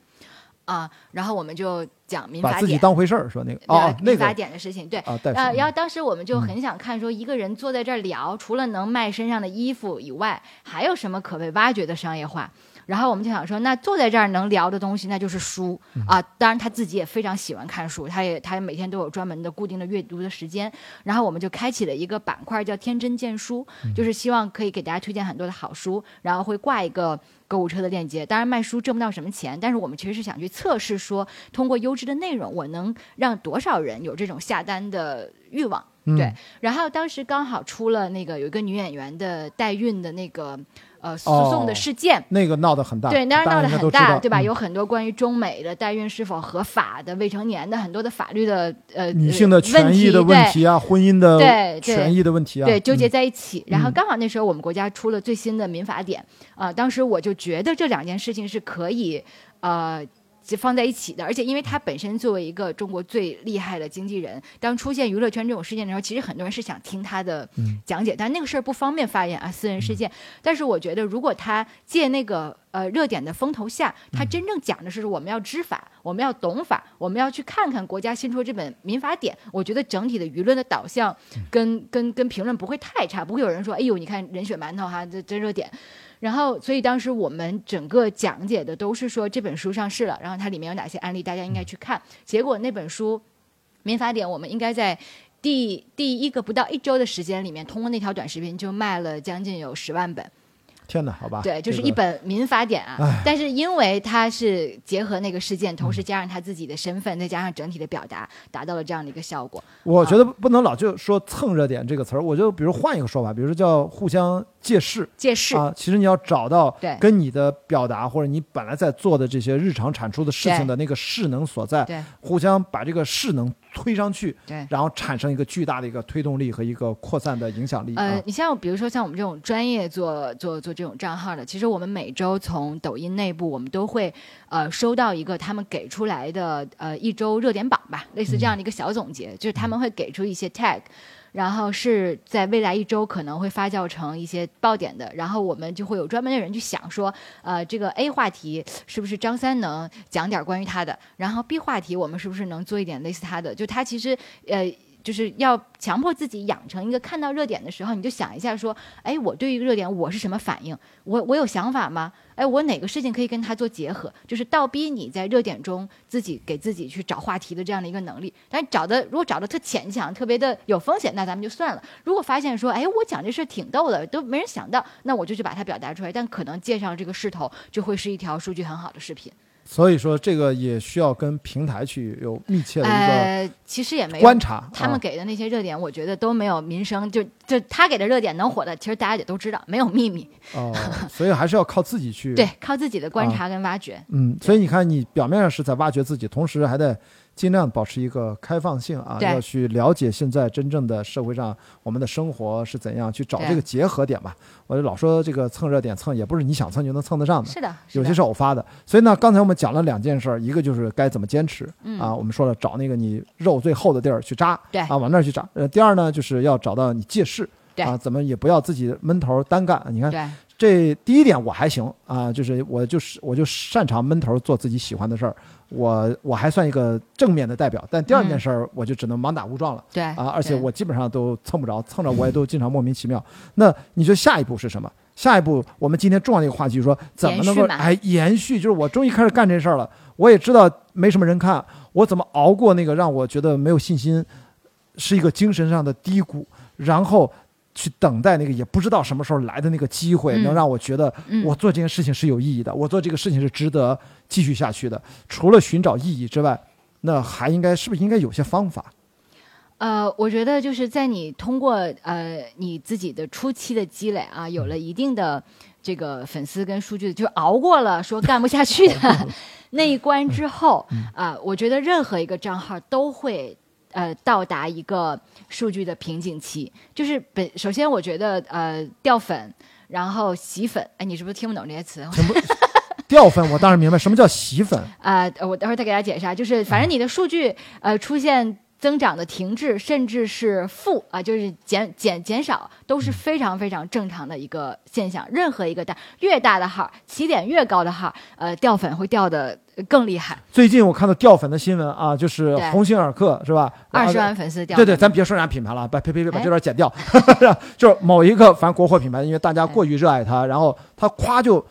啊，然后我们就讲民把自己法典，当回事儿，说那个对哦，那民法典的事情，对。啊，呃，然后当时我们就很想看，说一个人坐在这儿聊，除了能卖身上的衣服以外，还有什么可被挖掘的商业化？然后我们就想说，那坐在这儿能聊的东西，那就是书啊。当然他自己也非常喜欢看书，他也他每天都有专门的固定的阅读的时间。然后我们就开启了一个板块，叫“天真见书”，就是希望可以给大家推荐很多的好书，然后会挂一个购物车的链接。当然卖书挣不到什么钱，但是我们其实是想去测试说，通过优质的内容，我能让多少人有这种下单的欲望。嗯对，然后当时刚好出了那个有一个女演员的代孕的那个呃诉讼的事件。那个闹得很大，对，当然闹得很大，对吧？嗯有很多关于中美的代孕是否合法的、未成年的很多的法律的呃女性的呃权益的问问题啊，婚姻的权益的问题啊，对，纠结嗯在一起。然后嗯刚好那时候我们国家出了最新的民法典，啊、当时我就觉得这两件事情是可以，呃。就放在一起的，而且因为他本身作为一个中国最厉害的经纪人，当出现娱乐圈这种事件的时候，其实很多人是想听他的嗯讲解，但那个事儿不方便发言啊，私人事件。但是我觉得，如果他借那个呃热点的风头下，他嗯真正讲的是我们要知法，我们要懂法，我们要去看看国家新出这本民法典。我觉得整体的舆论的导向嗯跟跟跟评论不会太差，不会有人说，哎呦，你看人血馒头哈，这这热点。然后，所以当时我们整个讲解的都是说这本书上市了，然后它里面有哪些案例，大家应该去看。结果那本书《民法典》，我们应该在第第一个不到一周的时间里面，通过那条短视频就卖了将近有十万本。天哪，好吧，对，就是一本民法典啊唉。但是因为它是结合那个事件，同时嗯加上他自己的身份，再加上整体的表达，达到了这样的一个效果。我觉得不能老就说蹭热点这个词儿，我就比如换一个说法，比如说叫互相借势借势，啊。其实你要找到跟你的表达或者你本来在做的这些日常产出的事情的那个势能所在，对互相把这个势能推上去，对。然后产生一个巨大的一个推动力和一个扩散的影响力呃啊，。你像比如说像我们这种专业做做做这种账号的，其实我们每周从抖音内部，我们都会呃收到一个他们给出来的呃一周热点榜吧，类似这样的一个小总结，就是他们会给出一些 tag。然后是在未来一周可能会发酵成一些爆点的，然后我们就会有专门的人去想说，呃，这个 A 话题是不是张三能讲点关于他的，然后 B 话题我们是不是能做一点类似他的？就他其实呃。就是要强迫自己养成一个看到热点的时候，你就想一下说，哎，我对于热点我是什么反应？我我有想法吗？哎，我哪个事情可以跟他做结合？就是倒逼你在热点中自己给自己去找话题的这样的一个能力。但找的如果找的特牵强，特别的有风险，那咱们就算了。如果发现说，哎，我讲这事挺逗的，都没人想到，那我就去把它表达出来。但可能借上这个势头，就会是一条数据很好的视频。所以说这个也需要跟平台去有密切的一呃，其实也没有个观察。他们啊给的那些热点，我觉得都没有民生，就就他给的热点能火的，其实大家也都知道，没有秘密。哦，所以还是要靠自己去 对，靠自己的观啊察跟挖掘。嗯，所以你看，你表面上是在挖掘自己，同时还得尽量保持一个开放性啊，要去了解现在真正的社会上我们的生活是怎样，去找这个结合点吧。我就老说这个蹭热点蹭，也不是你想蹭就能蹭得上的。是的，有些是偶发的，所以呢，刚才我们讲了两件事儿，一个就是该怎么坚持、嗯啊，我们说了找那个你肉最厚的地儿去扎，对啊，往那儿去扎。呃，第二呢，就是要找到你借势，对啊，怎么也不要自己闷头单干。你看，对这第一点我还行啊，就是我就是我就擅长闷头做自己喜欢的事儿，我我还算一个正面的代表。但第二件事儿我就只能盲打误撞了、对啊，而且我基本上都蹭不着，蹭着我也都经常莫名其妙。那你说下一步是什么？下一步我们今天重要的一个话题就是说怎么能够哎延续，就是我终于开始干这事儿了，我也知道没什么人看，我怎么熬过那个让我觉得没有信心，是一个精神上的低谷，然后。去等待那个也不知道什么时候来的那个机会，嗯能让我觉得嗯我做这件事情是有意义的，我做这个事情是值得继续下去的。除了寻找意义之外，那还应该是不是应该有些方法？呃，我觉得就是在你通过呃你自己的初期的积累啊，有了一定的这个粉丝跟数据，就熬过了说干不下去的 那一关之后啊、我觉得任何一个账号都会。呃，到达一个数据的瓶颈期，就是本首先，我觉得呃掉粉，然后洗粉，哎，你是不是听不懂这些词？掉粉我当然明白，什么叫洗粉？呃，我待会儿再给大家解释啊，就是反正你的数据呃出现增长的停滞，甚至是负啊，就是减减减少，都是非常非常正常的一个现象。任何一个大越大的号，起点越高的号，呃，掉粉会掉的更厉害。最近我看到掉粉的新闻啊，就是鸿星尔克是吧？二十啊万粉丝掉对对，咱别说人家品牌了，把呸呸呸，把哎这段剪掉。就是某一个反正国货品牌，因为大家过于热爱它，然后它夸就。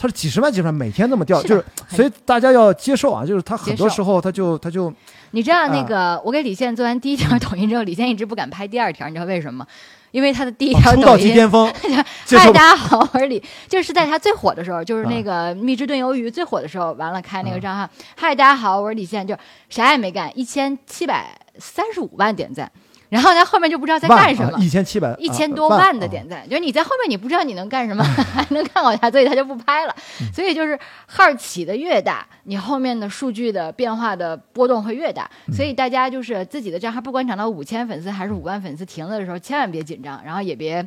它是几十万、几十万，每天那么掉，是就是，所以大家要接受啊，就是它很多时候它就它就你知道那啊个，我给李现做完第一条抖音之后，李现一直不敢拍第二条，你知道为什么吗？因为他的第一条出道即抖音，巅峰，嗨，大家好，我是李，就是在他最火的时候，就是啊。那个蜜汁炖鱿鱼最火的时候，完了开那啊。个账号，嗨，大家好，我是李现，就啥也没干，一千七百三十五万点赞，然后他后面就不知道在干什么啊，一千七百一千多万万的啊点赞，就是你在后面你不知道你能干什么，还能看好他，所以他就不拍了。所以就是号起的越大，你后面的数据的变化的波动会越大。所以大家就是自己的账号，不管涨到五千粉丝还是五万粉丝停了的时候，千万别紧张，然后也别。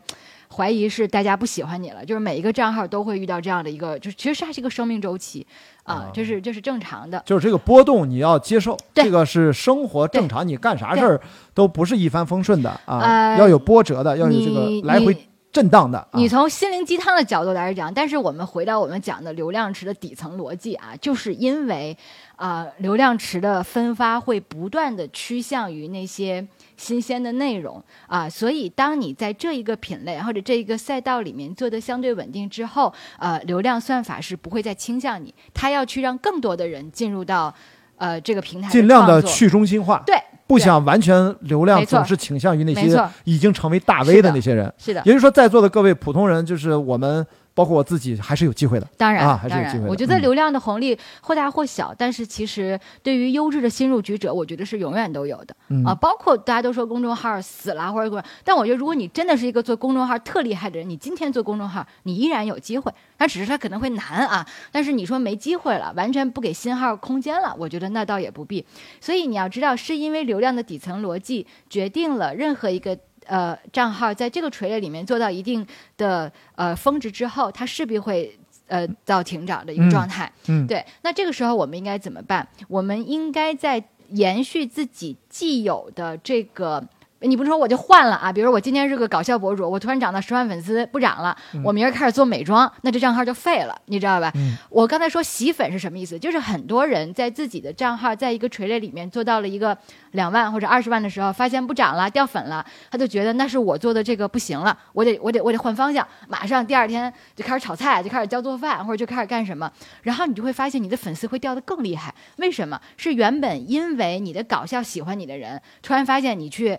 怀疑是大家不喜欢你了，就是每一个账号都会遇到这样的一个，就是其实它是一个生命周期啊，这是这是正常的。就是这个波动你要接受，对。这个是生活正常，你干啥事儿都不是一帆风顺的啊，呃要有波折的，要有这个来回你震荡的。啊你从心灵鸡汤的角度来讲，但是我们回到我们讲的流量池的底层逻辑啊，就是因为啊、流量池的分发会不断的趋向于那些新鲜的内容啊、所以当你在这一个品类或者这一个赛道里面做的相对稳定之后，呃，流量算法是不会再倾向你，它要去让更多的人进入到呃这个平台，尽量的。去中心化，对，不想完全流量总是倾向于那些已经成为大 V 的的。那些人。是的，也就是说，在座的各位普通人，就是我们，包括我自己，还是有机会的。当然，啊还是当有机会的，然我觉得嗯流量的红利或大或小，但是其实对于优质的新入局者，我觉得是永远都有的、嗯啊。包括大家都说公众号死了或者但我觉得如果你真的是一个做公众号特厉害的人，你今天做公众号，你依然有机会。那只是它可能会难啊，但是你说没机会了，完全不给新号空间了，我觉得那倒也不必。所以你要知道，是因为流量的底层逻辑决定了任何一个。呃，账号在这个垂类里面做到一定的呃峰值之后，它势必会呃到停涨的一个嗯状态。嗯对。那这个时候我们应该怎么办？我们应该在延续自己既有的这个。你不是说我就换了啊？比如我今天是个搞笑博主，我突然涨到十万粉丝不涨了，我明儿开始做美妆，那这账号就废了，你知道吧？嗯我刚才说洗粉是什么意思？就是很多人在自己的账号在一个垂类里面做到了一个两万或者二十万的时候，发现不涨了，掉粉了，他就觉得那是我做的这个不行了，我得我得我得换方向，马上第二天就开始炒菜，就开始教做饭，或者就开始干什么，然后你就会发现你的粉丝会掉得更厉害。为什么？是原本因为你的搞笑喜欢你的人，突然发现你去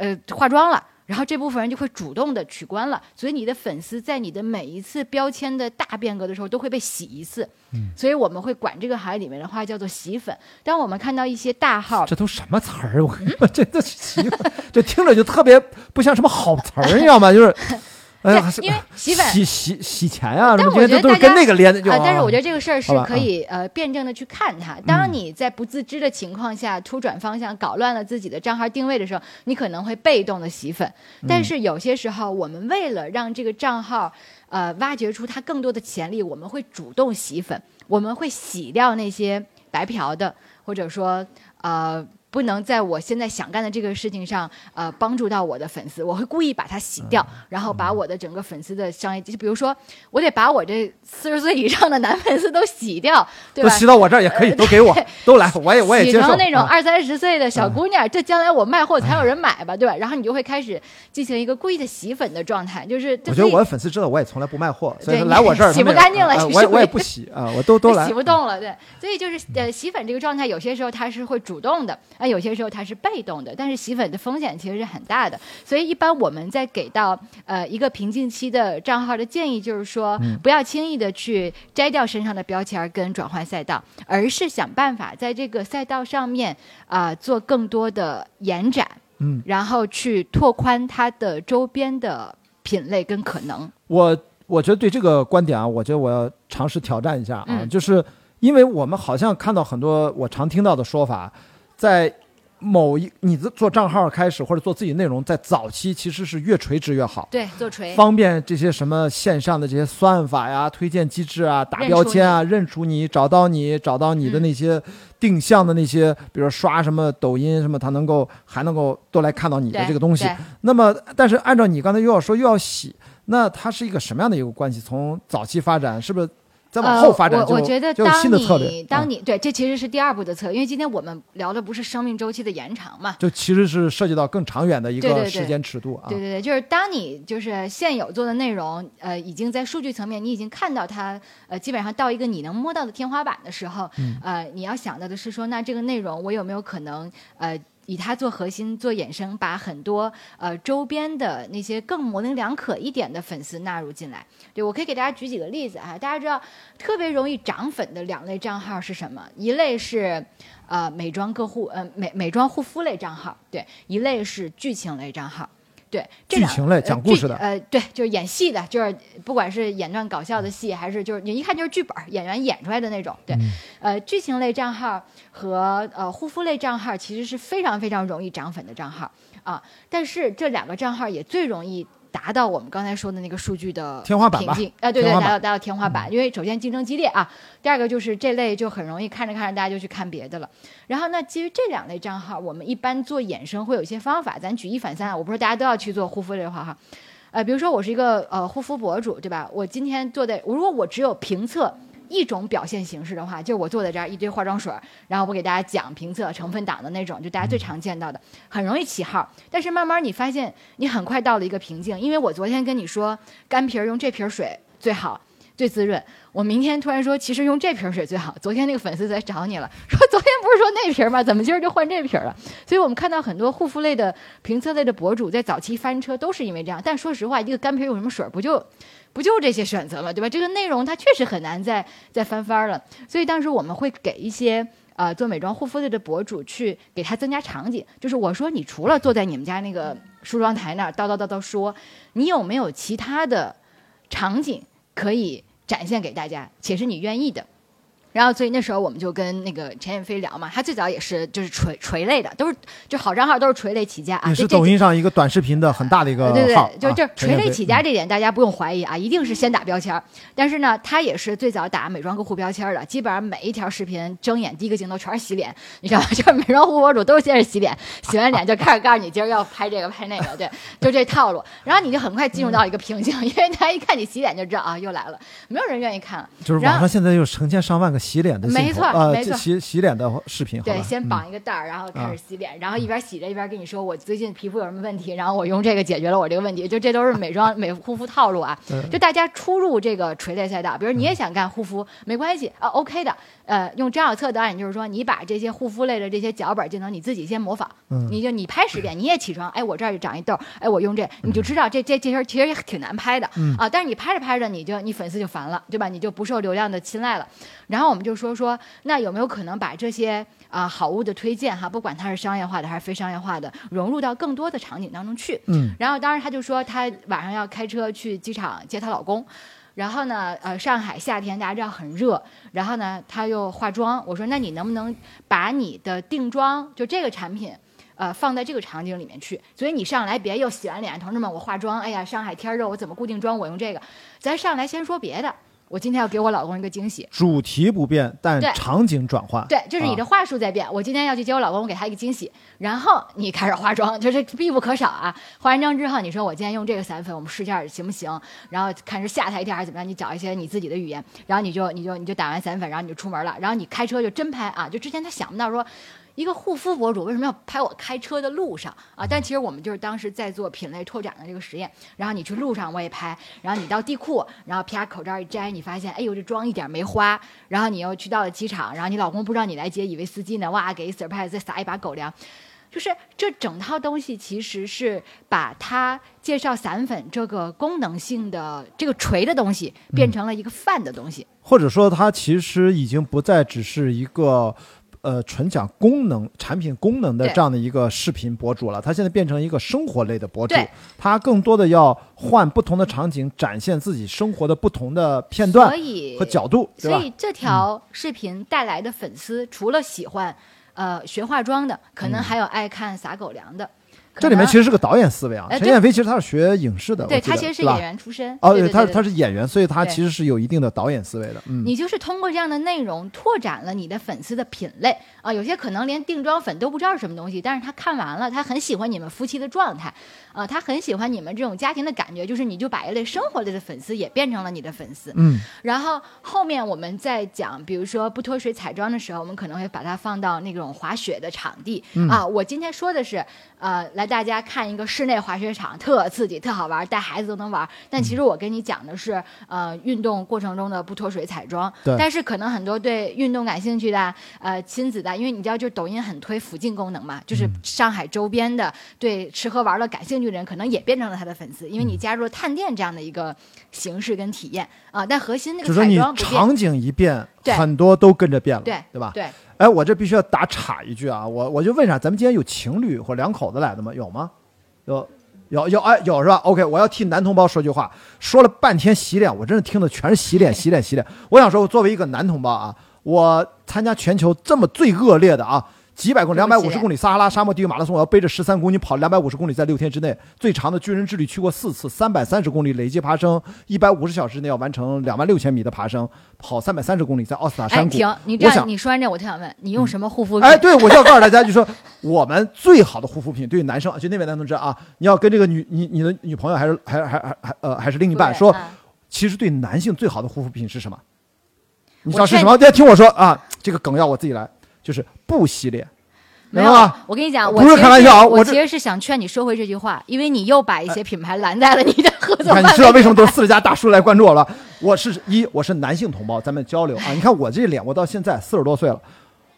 呃化妆了。然后这部分人就会主动的取关了，所以你的粉丝在你的每一次标签的大变革的时候都会被洗一次，嗯所以我们会管这个行业里面的话叫做洗粉。当我们看到一些大号，这都什么词儿？我跟你说，这这习惯，这听着就特别不像什么好词儿，你知道吗？就是，哎呀，因为洗粉洗洗洗钱呀，什么但我觉得都是跟那个连的，就啊，但是我觉得得这个事儿是可以呃辩证的去看它。当你在不自知的情况下突转方向，搞乱了自己的账号定位的时候，你可能会被动的洗粉。嗯但是有些时候，我们为了让这个账号呃挖掘出它更多的潜力，我们会主动洗粉，我们会洗掉那些白嫖的，或者说呃。不能在我现在想干的这个事情上，呃，帮助到我的粉丝，我会故意把它洗掉，嗯然后把我的整个粉丝的商业，就比如说，我得把我这四十岁以上的男粉丝都洗掉，对都吧？洗到我这儿也可以，都给我，都来，我也我也洗接受。啊成那种二三十岁的小姑娘，这将来我卖货才有人买吧，对吧？然后你就会开始进行一个故意的洗粉的状态，就是我觉得我的粉丝知道我也从来不卖货，所以来我这儿 洗不干净了我也我也我也不洗啊，我都都来 洗。不动了，对，所以就是呃，洗粉这个状态，有些时候它是会主动的，啊，有些时候它是被动的，但是洗粉的风险其实是很大的，所以一般我们在给到呃一个瓶颈期的账号的建议，就是说嗯不要轻易的去摘掉身上的标签儿跟转换赛道，而是想办法在这个赛道上面啊、做更多的延展，嗯，然后去拓宽它的周边的品类跟可能，我我觉得对这个观点啊，我觉得我要尝试挑战一下啊，嗯就是因为我们好像看到很多我常听到的说法，在某一你的做账号开始或者做自己内容，在早期其实是越垂直越好。对，做锤，方便这些什么线上的这些算法呀、推荐机制啊、打标签啊、认出你、找到你、找到你的那些定向的那些，比如刷什么抖音什么，它能够还能够都来看到你的这个东西。那么，但是按照你刚才又要说又要洗，那它是一个什么样的一个关系？从早期发展是不是再往后发展我我觉得当新的策略你？当啊你、对，这其实是第二步的策略，因为今天我们聊的不是生命周期的延长嘛。就其实是涉及到更长远的一个时间尺度啊。对对对，就是当你就是现有做的内容，呃，已经在数据层面你已经看到它，呃，基本上到一个你能摸到的天花板的时候，嗯呃，你要想到的是说，那这个内容我有没有可能，呃。以它做核心做衍生，把很多呃周边的那些更模棱两可一点的粉丝纳入进来。对我可以给大家举几个例子啊，大家知道特别容易涨粉的两类账号是什么？一类是呃美妆个护呃美美妆护肤类账号，对，一类是剧情类账号。对，剧情类呃讲故事的呃，对，就是演戏的，就是不管是演段搞笑的戏，还是就是你一看就是剧本儿演员演出来的那种。对，嗯呃，剧情类账号和呃护肤类账号其实是非常非常容易涨粉的账号啊，但是这两个账号也最容易。达到我们刚才说的那个数据的天花板啊，对对，达到达到天花板，因为首先竞争激烈啊，第二个就是这类就很容易看着看着大家就去看别的了。然后那，基于这两类账号，我们一般做衍生会有一些方法，咱举一反三啊，我不是大家都要去做护肤类的话哈，呃，比如说我是一个呃护肤博主，对吧？我今天做的，如果我只有评测一种表现形式的话，就是我坐在这儿一堆化妆水，然后我给大家讲评测成分党的那种，就大家最常见到的，很容易起号。但是慢慢你发现，你很快到了一个瓶颈，因为我昨天跟你说干皮儿用这瓶水最好。最滋润。我明天突然说，其实用这瓶水最好。昨天那个粉丝在找你了，说昨天不是说那瓶吗？怎么今儿就换这瓶了？所以我们看到很多护肤类的、评测类的博主在早期翻车，都是因为这样。但说实话，一个干皮用什么水，不就不就这些选择嘛？对吧？这个内容它确实很难再再翻番了。所以当时我们会给一些。呃，做美妆护肤类的博主去给他增加场景，就是我说你除了坐在你们家那个梳妆台那儿叨叨叨叨说，你有没有其他的场景可以展现给大家，且是你愿意的。然后，所以那时候我们就跟那个陈彦飞聊嘛，他最早也是就是垂垂类的，都是就好账号都是垂类起家啊。也是抖音上一个短视频的很大的一个对对，对，就啊就锤类起家这点，大家不用怀疑啊，一定是先打标签儿。但是呢，他也是最早打美妆客户标签的，基本上每一条视频睁眼第一个镜头全是洗脸，你知道吗？就是美妆护肤博主都是先是洗脸，洗完脸就开始告诉你今儿要拍这个拍那个，对，就这套路。然后你就很快进入到一个瓶颈，因为大家一看你洗脸就知道啊，又来了，没有人愿意看了。就是网上现在有成千上万个洗脸的没错呃，没错。洗洗脸的视频，对，先嗯。绑一个袋儿，然后开始洗脸，然后一边洗着一边跟你说我最近皮肤有什么问题，然后我用这个解决了我这个问题，就这都是美妆 美护肤套路啊。就大家初入这个垂类赛道，比如你也想干护肤，没关系啊，OK 的。呃，用张小策导演就是说，你把这些护肤类的这些脚本就能你自己先模仿，嗯你就你拍十遍，你也起床，哎，我这儿就长一痘，哎，我用这，你就知道这这这事儿其实也挺难拍的、啊。但是你拍着拍着，你就你粉丝就烦了，对吧？你就不受流量的青睐了。然后我们就说说，那有没有可能把这些啊、好物的推荐哈，不管它是商业化的还是非商业化的，融入到更多的场景当中去。嗯，然后当时他就说，他晚上要开车去机场接她老公。然后呢，呃，上海夏天大家知道很热，然后呢，他又化妆。我说，那你能不能把你的定妆就这个产品，呃，放在这个场景里面去？所以你上来别又洗完脸，同志们，我化妆，哎呀，上海天热，我怎么固定妆？我用这个，咱上来先说别的。我今天要给我老公一个惊喜，主题不变，但对场景转换，对，就是你的啊话术在变。我今天要去接我老公，我给他一个惊喜，然后你开始化妆，就是必不可少啊。化完妆之后，你说我今天用这个散粉，我们试一下行不行？然后看是吓他一跳还是怎么样？你找一些你自己的语言，然后你就你就你就打完散粉，然后你就出门了，然后你开车就真拍啊。就之前他想不到说。一个护肤博主为什么要拍我开车的路上啊？但其实我们就是当时在做品类拓展的这个实验。然后你去路上我也拍，然后你到地库，然后啪口罩一摘，你发现哎呦这妆一点没花。然后你又去到了机场，然后你老公不知道你来接，以为司机呢，哇给 surprise 再撒一把狗粮。就是这整套东西其实是把它介绍散粉这个功能性的这个锤的东西变成了一个饭的东西。或者说它其实已经不再只是一个。呃，纯讲功能、产品功能的这样的一个视频博主了，他现在变成一个生活类的博主，他更多的要换不同的场景，展现自己生活的不同的片段和角度？所以这条视频带来的粉丝，除了喜欢。呃学化妆的，可嗯能还有爱看撒狗粮的。可这里面其实是个导演思维啊。陈燕飞其实他是学影视的，对他其实是演员出身。哦，对对他对他是演员，所以他其实是有一定的导演思维的。嗯，你就是通过这样的内容拓展了你的粉丝的品类啊，有些可能连定妆粉都不知道是什么东西，但是他看完了，他很喜欢你们夫妻的状态，啊，他很喜欢你们这种家庭的感觉，就是你就把一类生活类的粉丝也变成了你的粉丝。嗯，然后后面我们在讲，比如说不脱水彩妆的时候，我们可能会把它放到那种滑雪的场地、啊。我今天说的是，呃，来大家看一个室内滑雪场，特刺激、特好玩，带孩子都能玩。但其实我跟你讲的是，呃，运动过程中的不脱水彩妆。对但是可能很多对运动感兴趣的，呃，亲子的，因为你知道，就是抖音很推附近功能嘛，就是上海周边的对吃喝玩乐感兴趣的人，可能也变成了他的粉丝，因为你加入了探店这样的一个形式跟体验啊。但核心那个彩就说你妆。场景一变，很多都跟着变了，对对吧？对，哎，我这必须要打岔一句啊，我我就问一下，咱们今天有情侣或两口子来的吗？有吗？有。有有哎有是吧？OK，我要替男同胞说句话，说了半天洗脸，我真是听的全是洗脸 洗脸洗脸。我想说，作为一个男同胞啊，我参加全球这么最恶劣的啊，几百公里、两百五十公里撒哈拉沙漠地狱马拉松，我要背着十三公斤跑两百五十公里，在六天之内，最长的军人之旅去过四次，三百三十公里累计爬升，一百五十小时内要完成两万六千米的爬升，跑三百三十公里，在奥斯塔哎，山谷。停！你这样，我想你说完这，我就想问，你用什么护肤品？哎，对，我就要告诉大家，就说我们最好的护肤品，对于男生，就那位男同志啊，你要跟这个女你你的女朋友还是还还还还呃还是另一半说，其实对男性最好的护肤品是什么？你知我劝道是什么？大家听我说啊，这个梗要我自己来，就是不洗脸，没有啊？，我跟你讲，我不是开玩笑啊我其实是想劝你收回这句话，因为你又把一些品牌拦在了你的合作。你知道为什么都是四十加大叔来关注我了？我是 一，我是男性同胞，咱们交流啊。你看我这脸，我到现在四十多岁了，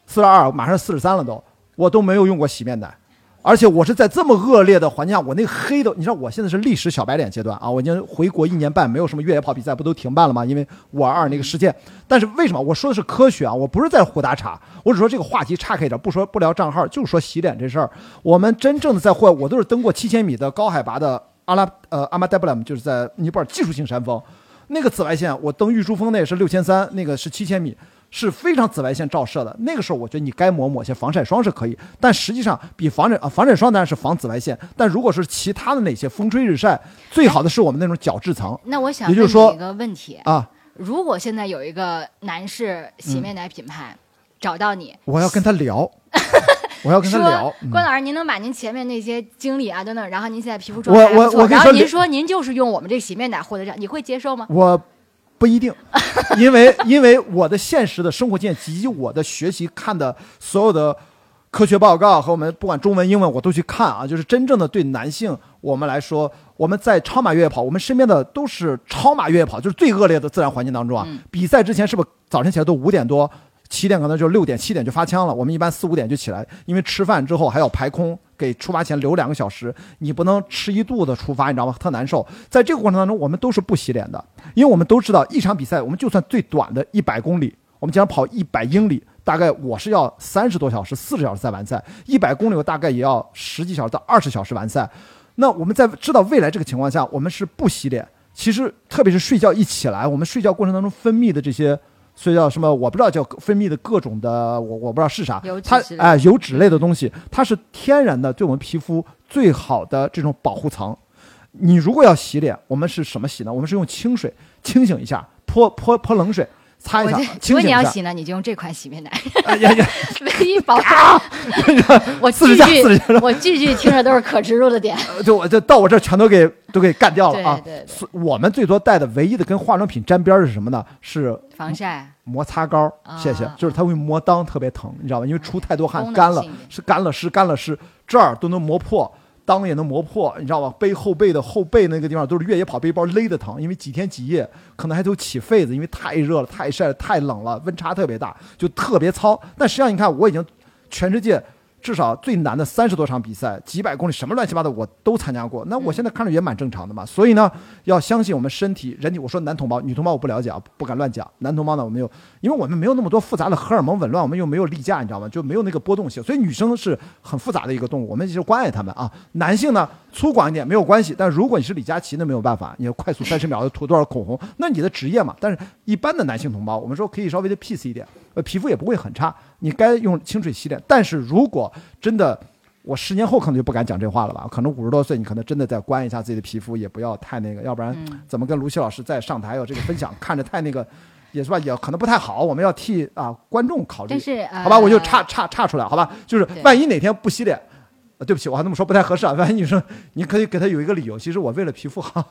四十二，马上四十三了都，我都没有用过洗面奶，而且我是在这么恶劣的环境下，我那个黑的，你知道我现在是历史小白脸阶段啊，我已经回国一年半，没有什么越野跑比赛，不都停办了吗？因为五二二那个事件。但是为什么我说的是科学啊？我不是在胡打岔，我只说这个话题岔开一点，不说不聊账号，就说洗脸这事儿。我们真正的在户外，我都是登过七千米的高海拔的阿拉呃阿玛代布兰，就是在尼泊尔技术性山峰，那个紫外线，我登玉珠峰那也是六千三，那个是七千米，是非常紫外线照射的。那个时候，我觉得你该抹抹些防晒霜是可以，但实际上比防晒啊防晒霜当然是防紫外线，但如果是其他的那些风吹日晒，最好的是我们那种角质层那我想问你一个问题：啊。如果现在有一个男士洗面奶品牌、找到你，我要跟他聊，我要跟他聊。嗯关老师，您能把您前面那些经历啊等等，然后您现在皮肤状态我我跟你说然后您说您就是用我们这洗面奶获得这样，你会接受吗？我不一定，因为因为我的现实的生活经验以及我的学习看的所有的科学报告和我们不管中文英文我都去看啊，就是真正的对男性我们来说，我们在超马越野跑，我们身边的都是超马越野跑，就是最恶劣的自然环境当中啊。嗯比赛之前是不是早晨起来都五点多？起点可能就六点七点就发枪了，我们一般四五点就起来，因为吃饭之后还要排空，给出发前留两个小时，你不能吃一肚子出发，你知道吗？特难受。在这个过程当中，我们都是不洗脸的，因为我们都知道一场比赛，我们就算最短的一百公里，我们经常跑一百英里，大概我是要三十多小时、四十小时才完赛，一百公里我大概也要十几小时到二十小时完赛。那我们在知道未来这个情况下，我们是不洗脸。其实特别是睡觉一起来，我们睡觉过程当中分泌的这些。所以叫什么？我不知道叫分泌的各种的，我我不知道是啥它之类的哎、油脂类的东西，它是天然的，对我们皮肤最好的这种保护层。你如果要洗脸，我们是什么洗呢？我们是用清水清醒一下，泼泼泼冷水擦一下我就，如果。你要洗呢，你就用这款洗面奶，唯一保证。我句句我句句听着都是可植入的点。就我就到我这全都给都给干掉了啊！对对对我们最多带的唯一的跟化妆品沾边儿是什么呢？是防晒，摩擦膏，谢谢啊，就是它会磨裆特别疼，你知道吧？因为出太多汗，干了是干了湿，干了湿，这儿都能磨破，裆也能磨破，你知道吧？背后背的后背那个地方都是越野跑背包勒的疼，因为几天几夜可能还都起痱子，因为太热了、太晒了、太冷了，温差特别大，就特别糙。但实际上你看，我已经全世界至少最难的三十多场比赛，几百公里什么乱七八糟我都参加过。那我现在看着也蛮正常的嘛。所以呢，要相信我们身体、人体。我说男同胞、女同胞我不了解啊，不敢乱讲。男同胞呢，我们有，因为我们没有那么多复杂的荷尔蒙紊乱，我们又没有例假，你知道吗？就没有那个波动性。所以女生是很复杂的一个动物，我们就关爱她们啊。男性呢，粗犷一点没有关系，但如果你是李佳琦，那没有办法，你要快速三十秒涂多少口红，那你的职业嘛。但是一般的男性同胞，我们说可以稍微的 peace 一点，呃，皮肤也不会很差，你该用清水洗脸。但是如果真的，我十年后可能就不敢讲这话了吧？可能五十多岁，你可能真的再关一下自己的皮肤，也不要太那个，要不然怎么跟卢西老师再上台有这个分享，看着太那个，也是吧？也可能不太好。我们要替啊观众考虑。但是，好吧，我就差差差出来，好吧？就是万一哪天不洗脸。对不起，我还那么说不太合适啊。万一女生，你可以给她有一个理由。其实我为了皮肤好。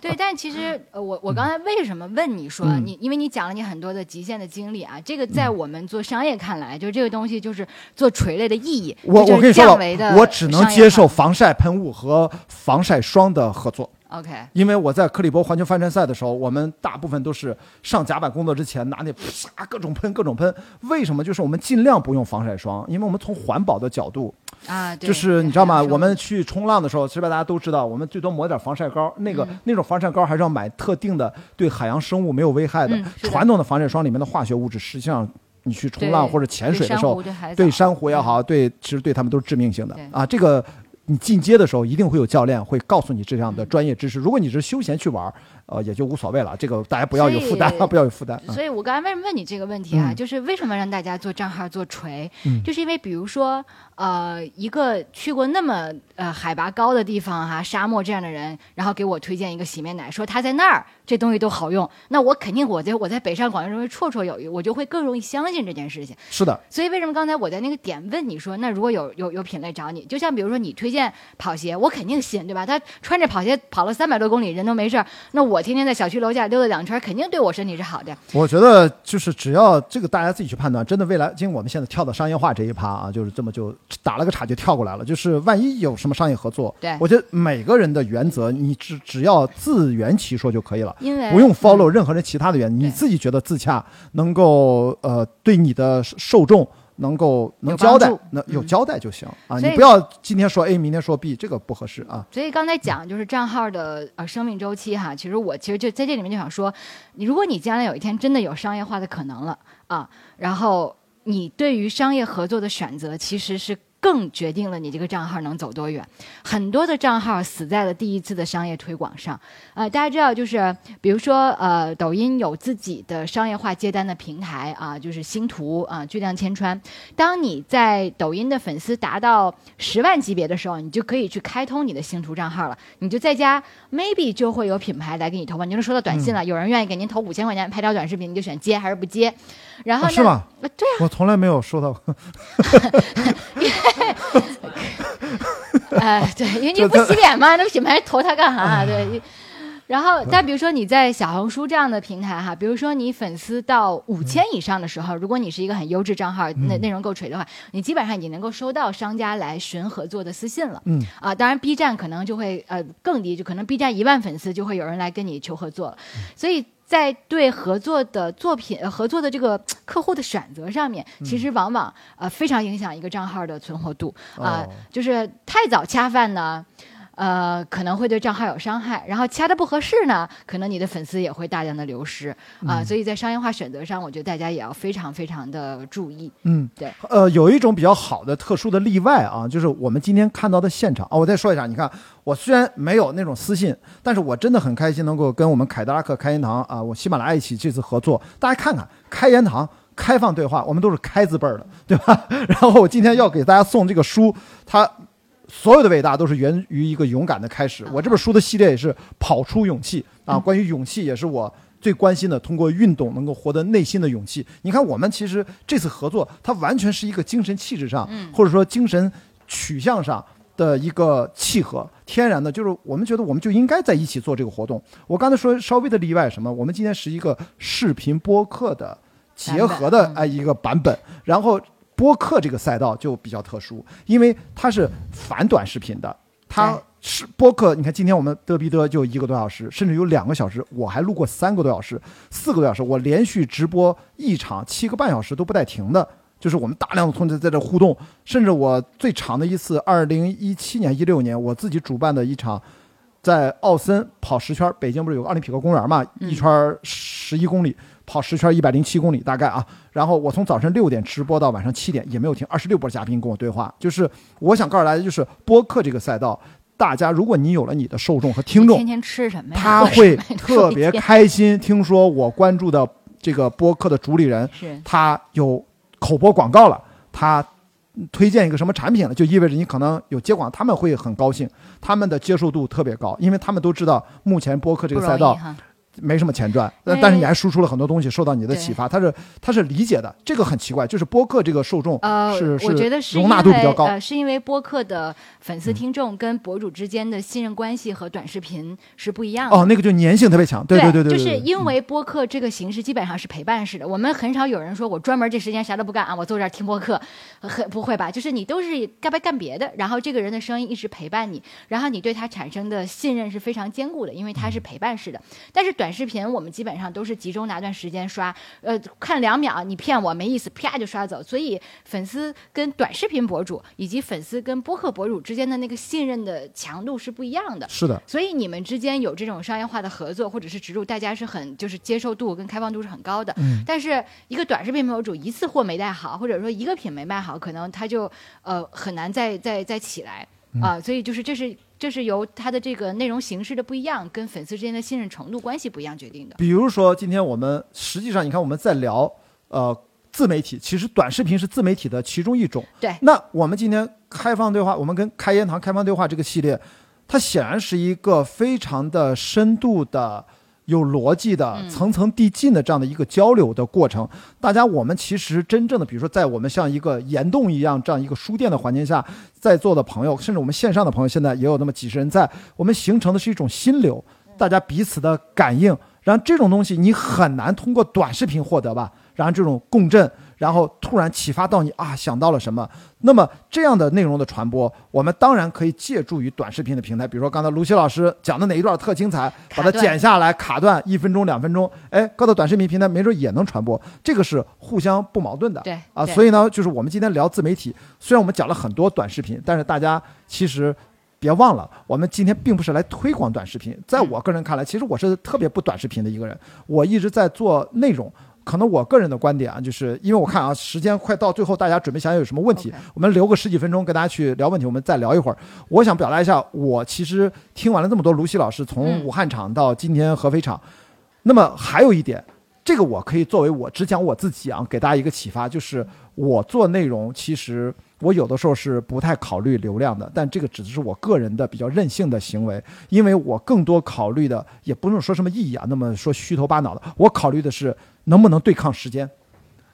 对，但其实呃，我我刚才为什么问你说你，因为你讲了你很多的极限的经历啊。这个在我们做商业看来，就是这个东西就是做垂类的意义。我我跟你说了，我只能接受防晒喷雾和防晒霜的合作。OK，因为我在克里伯环球帆船赛的时候，我们大部分都是上甲板工作之前拿那 啪各种喷各种喷。为什么？就是我们尽量不用防晒霜，因为我们从环保的角度啊，就是你知道吗？我们去冲浪的时候，其实？大家都知道，我们最多抹点防晒膏。那个那种防晒膏还是要买特定的，对海洋生物没有危害的。传统的防晒霜里面的化学物质，实际上你去冲浪或者潜水的时候，对珊瑚也好，对其实对他们都是致命性的啊。这个。你进阶的时候，一定会有教练会告诉你这样的专业知识。如果你是休闲去玩，呃，也就无所谓了。这个大家不要有负担，不要有负担。所以我刚才为什么问你这个问题啊？就是为什么让大家做账号做锤？就是因为比如说。呃，一个去过那么呃海拔高的地方哈，沙漠这样的人，然后给我推荐一个洗面奶，说他在那儿这东西都好用，那我肯定我在我在北上广认为绰绰有余，我就会更容易相信这件事情。是的。所以为什么刚才我在那个点问你说，那如果有有有品类找你，就像比如说你推荐跑鞋，我肯定信，对吧？他穿着跑鞋跑了三百多公里，人都没事儿，那我天天在小区楼下溜达两圈，肯定对我身体是好的。我觉得就是只要这个大家自己去判断，真的未来，因为我们现在跳到商业化这一趴啊，就是这么就打了个岔就跳。过来了，就是万一有什么商业合作，对我觉得每个人的原则，你只只要自圆其说就可以了，因为不用 follow 任何人其他的原则，你自己觉得自洽，能够呃对你的受众能够能交代，能有交代就行啊，你不要今天说 A，明天说 B，这个不合适啊。所以刚才讲就是账号的呃生命周期哈，其实我其实就在这里面就想说，你如果你将来有一天真的有商业化的可能了啊，然后你对于商业合作的选择其实是。更决定了你这个账号能走多远。很多的账号死在了第一次的商业推广上。呃，大家知道，就是比如说，呃，抖音有自己的商业化接单的平台啊，就是星图啊，巨量千川。当你在抖音的粉丝达到十万级别的时候，你就可以去开通你的星图账号了。你就在家，maybe 就会有品牌来给你投放，你就能收到短信了。有人愿意给您投五千块钱拍条短视频，你就选接还是不接。然后是吗？对啊，我从来没有收到过。哎，对，因为你不洗脸嘛，那品牌投他干啥？对。然后，再比如说你在小红书这样的平台哈，比如说你粉丝到五千以上的时候，如果你是一个很优质账号，内内容够锤的话，你基本上已经能够收到商家来寻合作的私信了。嗯。啊，当然 B 站可能就会呃更低，就可能 B 站一万粉丝就会有人来跟你求合作，所以。在对合作的作品、合作的这个客户的选择上面，其实往往呃非常影响一个账号的存活度啊，就是太早恰饭呢。呃，可能会对账号有伤害，然后掐的不合适呢，可能你的粉丝也会大量的流失啊。所以在商业化选择上，我觉得大家也要非常非常的注意。嗯，对。呃，有一种比较好的、特殊的例外啊，就是我们今天看到的现场啊。我再说一下，你看，我虽然没有那种私信，但是我真的很开心能够跟我们凯迪拉克开言堂啊，我喜马拉雅一起这次合作。大家看看，开言堂开放对话，我们都是开字辈儿的，对吧？然后我今天要给大家送这个书，它。所有的伟大都是源于一个勇敢的开始。我这本书的系列也是跑出勇气啊，关于勇气也是我最关心的。通过运动能够获得内心的勇气。你看，我们其实这次合作，它完全是一个精神气质上，或者说精神取向上的一个契合，天然的，就是我们觉得我们就应该在一起做这个活动。我刚才说稍微的例外什么？我们今天是一个视频播客的结合的哎一个版本，然后。播客这个赛道就比较特殊，因为它是反短视频的，它是播客。你看，今天我们嘚逼嘚就一个多小时，甚至有两个小时，我还录过三个多小时、四个多小时，我连续直播一场七个半小时都不带停的就是我们大量的同学在这互动，甚至我最长的一次，二零一七年、一六年我自己主办的一场，在奥森跑十圈，北京不是有个奥林匹克公园嘛，嗯一圈十一公里，跑十圈一百零七公里大概啊。然后我从早晨六点直播到晚上七点，也没有停，二十六波嘉宾跟我对话。就是我想告诉大家，就是播客这个赛道，大家如果你有了你的受众和听众天，天吃什么呀？他会特别开心。听说我关注的这个播客的主理人，他有口播广告了，他推荐一个什么产品了，就意味着你可能有接广，他们会很高兴，他们的接受度特别高，因为他们都知道目前播客这个赛道。没什么钱赚，但但是你还输出了很多东西，受到你的启发，他是他是理解的，这个很奇怪，就是播客这个受众呃，是我觉得是容纳度比较高，是因为播客的粉丝听众跟博主之间的信任关系和短视频是不一样的。哦，那个就粘性特别强，对对对对，就是因为播客这个形式基本上是陪伴式的，我们很少有人说我专门这时间啥都不干啊，我坐这儿听播客，很不会吧？就是你都是干不干别的，然后这个人的声音一直陪伴你，然后你对他产生的信任是非常坚固的，因为他是陪伴式的。但是短视频我们基本上都是集中拿段时间刷，呃，看两秒你骗我没意思，啪就刷走。所以粉丝跟短视频博主以及粉丝跟播客博主之间的那个信任的强度是不一样的。是的，所以你们之间有这种商业化的合作，或者是植入，大家是很就是接受度跟开放度是很高的。嗯但是一个短视频博主一次货没带好，或者说一个品没卖好，可能他就呃很难再再再起来嗯啊、所以就是这是这是由它的这个内容形式的不一样，跟粉丝之间的信任程度关系不一样决定的。比如说，今天我们实际上，你看我们在聊呃自媒体，其实短视频是自媒体的其中一种。对那我们今天开放对话，我们跟开言堂开放对话这个系列，它显然是一个非常的深度的。有逻辑的、嗯。层层递进的这样的一个交流的过程，大家我们其实真正的，比如说在我们像一个岩洞一样这样一个书店的环境下，在座的朋友，甚至我们线上的朋友，现在也有那么几十人在，我们形成的是一种心流，大家彼此的感应，然后这种东西你很难通过短视频获得吧？然后这种共振，然后突然启发到你啊，想到了什么？那么这样的内容的传播，我们当然可以借助于短视频的平台，比如说刚才卢西老师讲的哪一段特精彩，把它剪下来，卡断一分钟、两分钟，哎，搁到短视频平台，没准也能传播，这个是互相不矛盾的。对啊，所以呢，就是我们今天聊自媒体，虽然我们讲了很多短视频，但是大家其实。别忘了，我们今天并不是来推广短视频。在我个人看来，其实我是特别不短视频的一个人。我一直在做内容，可能我个人的观点啊，就是因为我看啊，时间快到最后，大家准备想想有什么问题我们留个十几分钟跟大家去聊问题，我们再聊一会儿。我想表达一下，我其实听完了这么多卢西老师从嗯武汉场到今天合肥场，那么还有一点，这个我可以作为我只讲我自己啊，给大家一个启发，就是我做内容，其实我有的时候是不太考虑流量的，但这个只是我个人的比较任性的行为，因为我更多考虑的也不用说什么意义啊，那么说虚头巴脑的，我考虑的是能不能对抗时间，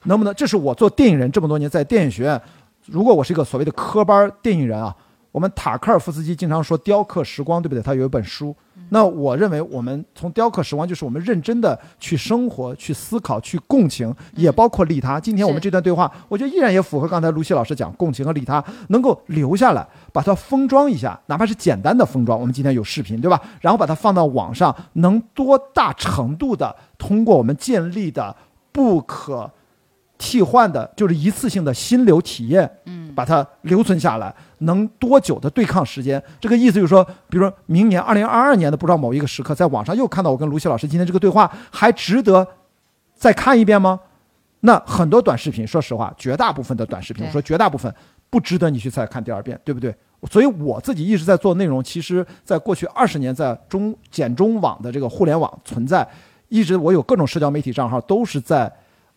能不能，这是我做电影人这么多年在电影学院，如果我是一个所谓的科班电影人啊，我们塔克尔夫斯基经常说雕刻时光，对不对？他有一本书。那我认为，我们从雕刻时光，就是我们认真的去生活、去思考、去共情，也包括利他。今天我们这段对话，我觉得依然也符合刚才卢西老师讲共情和利他，能够留下来，把它封装一下，哪怕是简单的封装。我们今天有视频，对吧？然后把它放到网上，能多大程度的通过我们建立的不可替换的，就是一次性的心流体验，嗯，把它留存下来，能多久的对抗时间？这个意思就是说，比如说明年二零二二年的不知道某一个时刻，在网上又看到我跟卢西老师今天这个对话，还值得再看一遍吗？那很多短视频，说实话，绝大部分的短视频，我说绝大部分不值得你去再看第二遍，对不对？所以我自己一直在做内容，其实在过去二十年，在中简中网的这个互联网存在，一直我有各种社交媒体账号，都是在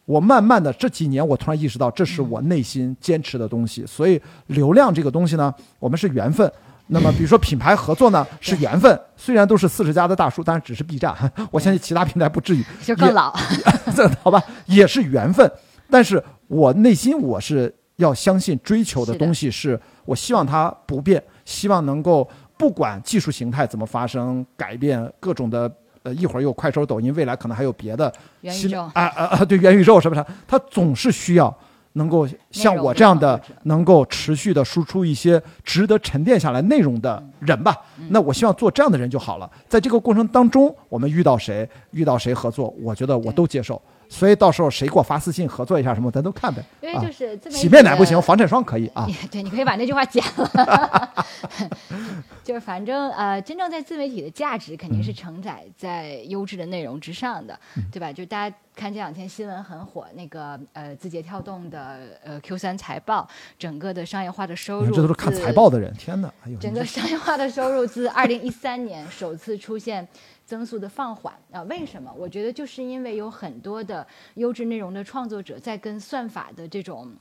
我慢慢的这几年，我突然意识到这是我内心坚持的东西。所以流量这个东西呢，我们是缘分。那么比如说品牌合作呢，是缘分。虽然都是四十家的大叔，但是只是 B 站，我相信其他平台不至于。就更老。这好吧，也是缘分。但是我内心我是要相信追求的东西是，我希望它不变，希望能够不管技术形态怎么发生改变，各种的呃一会儿有快手、抖音，未来可能还有别的新元宇宙啊啊啊，对元宇宙什么啥，它总是需要。能够像我这样的能够持续的输出一些值得沉淀下来内容的人吧。那我希望做这样的人就好了。在这个过程当中，我们遇到谁，遇到谁合作，我觉得我都接受。所以到时候谁给我发私信合作一下什么，咱都看呗。因为就是自媒体洗面奶不行，防晒霜可以啊。对，你可以把那句话剪了。就是反正呃，真正在自媒体的价值肯定是承载在优质的内容之上的，对吧？就大家看这两天新闻很火，那个呃字节跳动的呃 Q 三财报，整个的商业化的收入，这都是看财报的人，天哪！哎呦，整个商业化的收入自二零一三年首次出现增速的放缓啊？为什么？我觉得就是因为有很多的优质内容的创作者在跟算法的这种。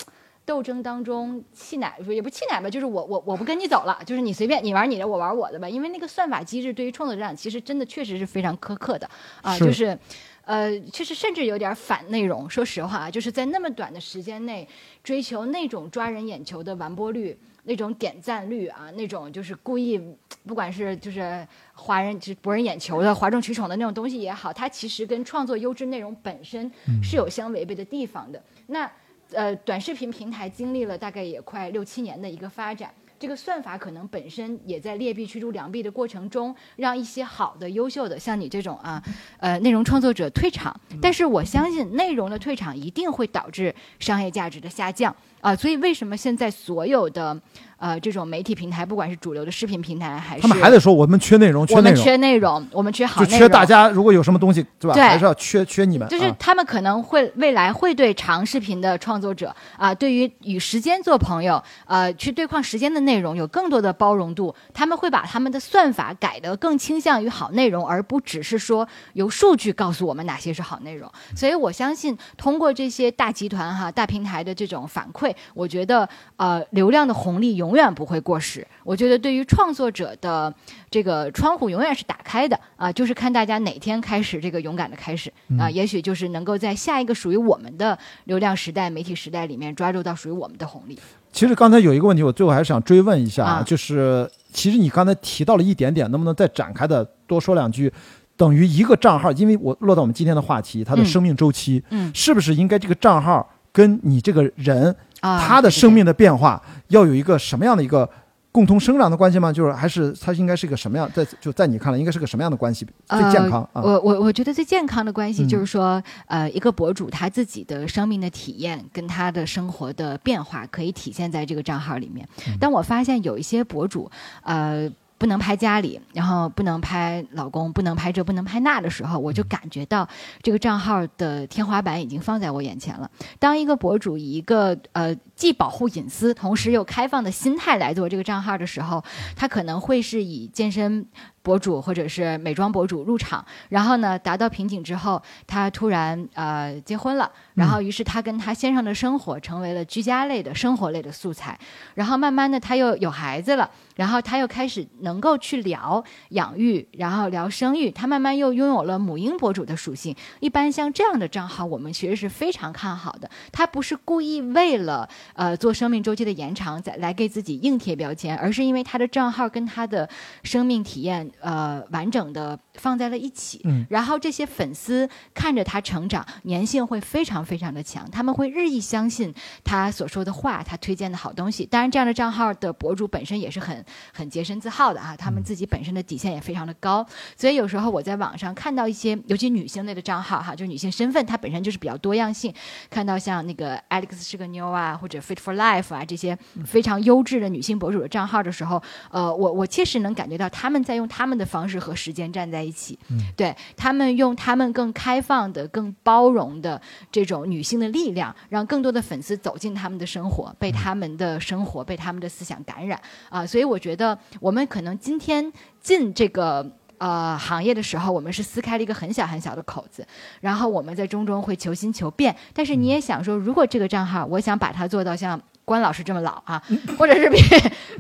斗争当中气奶，也不气奶吧，就是我我我不跟你走了，就是你随便你玩你的，我玩我的吧。因为那个算法机制对于创作者来讲，其实真的确实是非常苛刻的啊，是就是。呃，其实甚至有点反内容。说实话，就是在那么短的时间内追求那种抓人眼球的完播率、那种点赞率啊，那种就是故意，不管是就是华人就是博人眼球的、哗众取宠的那种东西也好，它其实跟创作优质内容本身是有相违背的地方的。那呃，短视频平台经历了大概也快六七年的一个发展。这个算法可能本身也在劣币驱逐良币的过程中，让一些好的、优秀的，像你这种啊，呃，内容创作者退场。但是我相信，内容的退场一定会导致商业价值的下降。啊、所以为什么现在所有的呃这种媒体平台，不管是主流的视频平台，还是他们还得说我们缺内容，缺我们内容，缺内容，我们缺好就内容，缺大家。如果有什么东西，对吧？对还是要缺缺你们。就是啊他们可能会未来会对长视频的创作者啊、对于与时间做朋友，呃，去对抗时间的内容有更多的包容度。他们会把他们的算法改得更倾向于好内容，而不只是说由数据告诉我们哪些是好内容。所以我相信，通过这些大集团哈、大平台的这种反馈，我觉得呃，流量的红利永远不会过时。我觉得对于创作者的这个窗户永远是打开的啊、就是看大家哪天开始这个勇敢的开始啊、也许就是能够在下一个属于我们的流量时代、媒体时代里面抓住到属于我们的红利。其实刚才有一个问题，我最后还是想追问一下，啊就是其实你刚才提到了一点点，能不能再展开的多说两句？等于一个账号，因为我落到我们今天的话题，它的嗯生命周期，嗯是不是应该这个账号跟你这个人啊，他的生命的变化要有一个什么样的一个共同生长的关系吗？就是还是他应该是一个什么样，在就在你看来应该是个什么样的关系最健康我我我觉得最健康的关系嗯就是说，呃，一个博主他自己的生命的体验跟他的生活的变化可以体现在这个账号里面。嗯但我发现有一些博主，呃。不能拍家里，然后不能拍老公，不能拍这，不能拍那的时候，我就感觉到这个账号的天花板已经放在我眼前了。当一个博主以一个呃既保护隐私，同时又开放的心态来做这个账号的时候，他可能会是以健身博主或者是美妆博主入场，然后呢达到瓶颈之后，他突然呃结婚了，然后于是他跟他先生的生活成为了居家类的生活类的素材，然后慢慢的他又有孩子了，然后他又开始能够去聊养育，然后聊生育，他慢慢又拥有了母婴博主的属性。一般像这样的账号，我们其实是非常看好的，他不是故意为了呃做生命周期的延长，再来给自己硬贴标签，而是因为他的账号跟他的生命体验呃完整的放在了一起，嗯。然后这些粉丝看着他成长，粘性会非常非常的强，他们会日益相信他所说的话，他推荐的好东西。当然，这样的账号的博主本身也是很很洁身自好的啊，他们自己本身的底线也非常的高，所以有时候我在网上看到一些，尤其女性类的账号哈，就是女性身份它本身就是比较多样性，看到像那个 Alex 是个妞啊，或者 Fit for Life 啊这些非常优质的女性博主的账号的时候，呃，我我确实能感觉到他们在用他们的方式和时间站在一起，对他们用他们更开放的、更包容的这种女性的力量，让更多的粉丝走进他们的生活，被他们的生活、被他们的思想感染啊、所以我觉得我们可能今天进这个。呃，行业的时候，我们是撕开了一个很小很小的口子，然后我们在中中会求新求变。但是你也想说，如果这个账号，我想把它做到像关老师这么老啊，或者是比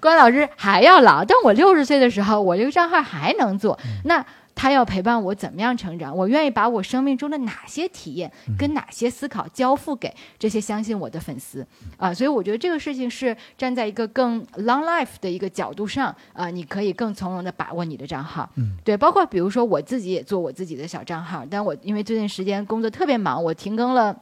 关老师还要老，但我六十岁的时候，我这个账号还能做，那他要陪伴我怎么样成长？我愿意把我生命中的哪些体验跟哪些思考交付给这些相信我的粉丝啊、所以我觉得这个事情是站在一个更 long life 的一个角度上啊、你可以更从容的把握你的账号。嗯，对，包括比如说我自己也做我自己的小账号，但我因为最近时间工作特别忙，我停更了。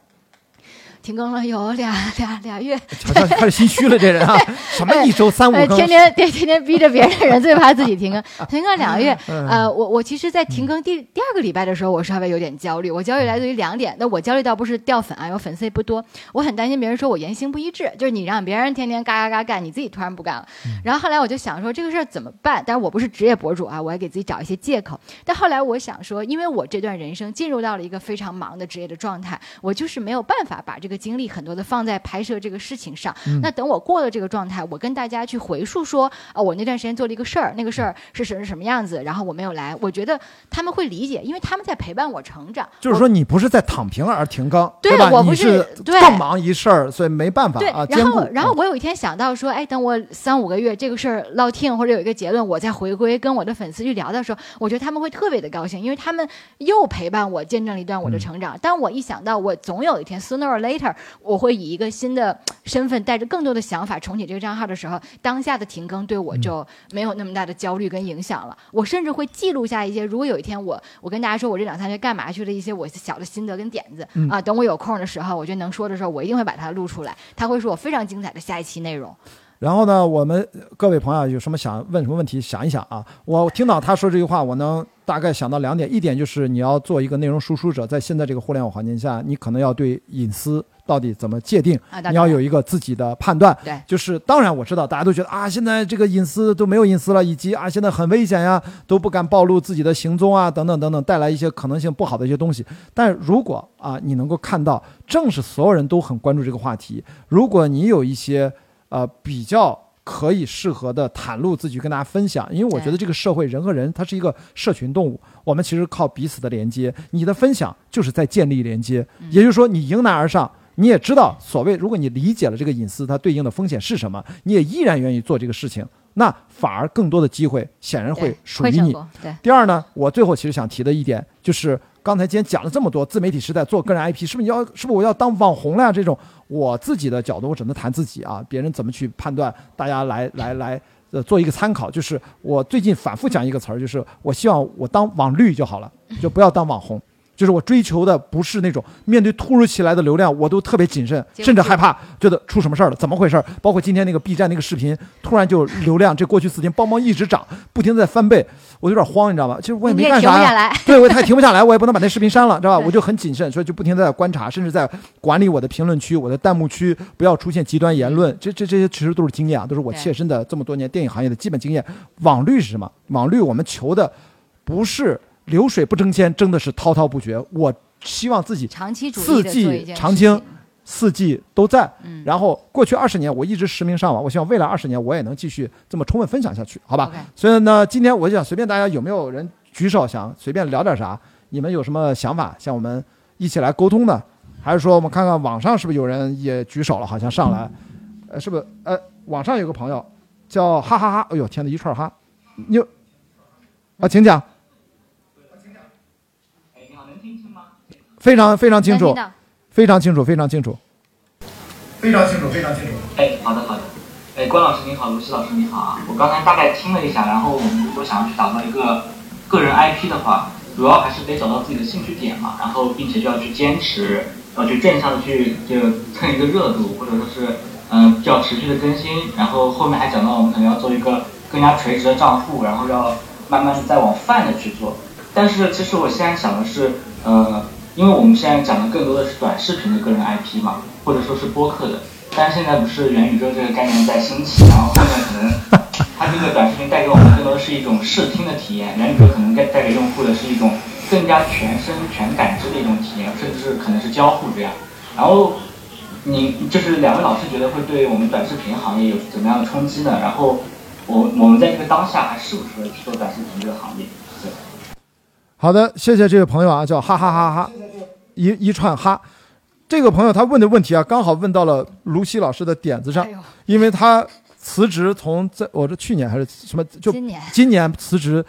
停更了有俩俩俩月，开始心虚了，这人啊，什么一周三五天天对天天逼着别人的人，最怕自己停更，停更两个月。嗯呃，我我其实，在停更第第二个礼拜的时候，我稍微有点焦虑。我焦虑来自于两点，那我焦虑倒不是掉粉啊，我粉丝也不多，我很担心别人说我言行不一致，就是你让别人天天嘎嘎嘎干，你自己突然不干了。嗯然后后来我就想说这个事儿怎么办？但是我不是职业博主啊，我还给自己找一些借口。但后来我想说，因为我这段人生进入到了一个非常忙的职业的状态，我就是没有办法把这个精力很多的放在拍摄这个事情上。那等我过了这个状态，我跟大家去回述说，啊、我那段时间做了一个事儿，那个事儿是什么什么样子，然后我没有来，我觉得他们会理解，因为他们在陪伴我成长。就是说你不是在躺平而停更，对吧？我不是是对更忙一事儿，所以没办法对，啊，然后。然后嗯我有一天想到说，哎，等我三五个月这个事儿落听或者有一个结论，我再回归跟我的粉丝去聊的时候，我觉得他们会特别的高兴，因为他们又陪伴我见证了一段我嗯的成长。但我一想到我总有一天 sooner or later 我会以一个新的身份，带着更多的想法重启这个账号的时候，当下的停更对嗯我就没有那么大的焦虑跟影响了。我甚至会记录下一些，如果有一天我我跟大家说我这两三个月干嘛去了一些我小的心得跟点子、嗯啊，等我有空的时候，我觉得能说的时候，我一定会把它录出来，它会是我非常精彩的下一期内容。然后呢，我们各位朋友有什么想问什么问题，想一想啊。我听到他说这句话，我能大概想到两点，一点就是你要做一个内容输出者，在现在这个互联网环境下，你可能要对隐私到底怎么界定，啊你要有一个自己的判断。对就是当然我知道大家都觉得啊，现在这个隐私都没有隐私了，以及啊现在很危险呀，都不敢暴露自己的行踪啊，等等等等，带来一些可能性不好的一些东西。但如果啊你能够看到，正是所有人都很关注这个话题，如果你有一些呃比较。可以适合的袒露自己，跟大家分享，因为我觉得这个社会人和人它是一个社群动物，我们其实靠彼此的连接，你的分享就是在建立连接，也就是说你迎难而上，你也知道所谓如果你理解了这个隐私它对应的风险是什么，你也依然愿意做这个事情，那反而更多的机会显然会属于你。第二呢，我最后其实想提的一点就是，刚才今天讲了这么多自媒体时代做个人 IP，是不是你要是不是我要当网红了呀？这种我自己的角度，我只能谈自己啊，别人怎么去判断，大家来来来。呃，做一个参考，就是我最近反复讲一个词儿，就是我希望我当网绿就好了，就不要当网红。就是我追求的不是那种面对突如其来的流量，我都特别谨慎，甚至害怕，觉得出什么事儿了，怎么回事儿？包括今天那个 B 站那个视频，突然就流量，这过去四天邦邦一直涨，不停的在翻倍，我有点慌，你知道吧？其实我也没干啥呀、对，我也停不下来，我也不能把那视频删了，知道吧？我就很谨慎，所以就不停的在观察，甚至在管理我的评论区、我的弹幕区，不要出现极端言论。这这这些其实都是经验啊，都是我切身的这么多年电影行业的基本经验。网率是什么？网率我们求的不是流水不争先，争的是滔滔不绝。我希望自己长期主四季件事常青，四季都在。嗯然后过去二十年我一直实名上网，我希望未来二十年我也能继续这么充分分享下去，好吧所以呢，今天我就想随便大家有没有人举手想随便聊点啥？你们有什么想法，向我们一起来沟通的？还是说我们看看网上是不是有人也举手了？好像上来，呃，是不是？呃，网上有个朋友叫哈哈哈，哎呦天呐，一串哈，你有啊，请讲，哎，你好，能听清吗？非常非常清楚非常清楚，非常清楚，非常清楚，非常清楚。哎，好的好的。哎，关老师你好，卢西老师你好啊！我刚才大概听了一下，然后我们如果想要去打造一个个人 IP 的话，主要还是得找到自己的兴趣点嘛，然后并且就要去坚持，要去正向的去就蹭一个热度，或者说是嗯、就要持续的更新，然后后面还讲到我们可能要做一个更加垂直的账户，然后要慢慢的再往泛的去做。但是其实我现在想的是，呃，因为我们现在讲的更多的是短视频的个人 IP 嘛，或者说是播客的。但是现在不是元宇宙这个概念在兴起，然后后面可能它这个短视频带给我们更多的是一种视听的体验，元宇宙可能带带给用户的是一种更加全身全感知的一种体验，甚至是可能是交互这样。然后你就是两位老师觉得会对我们短视频行业有怎么样的冲击呢？然后我我们在这个当下还适不适合去做短视频这个行业？对。好的，谢谢这位朋友啊，叫哈哈哈哈，一一串哈。这个朋友他问的问题啊，刚好问到了卢西老师的点子上哎，因为他辞职从在我这去年还是什么就今年今年辞职，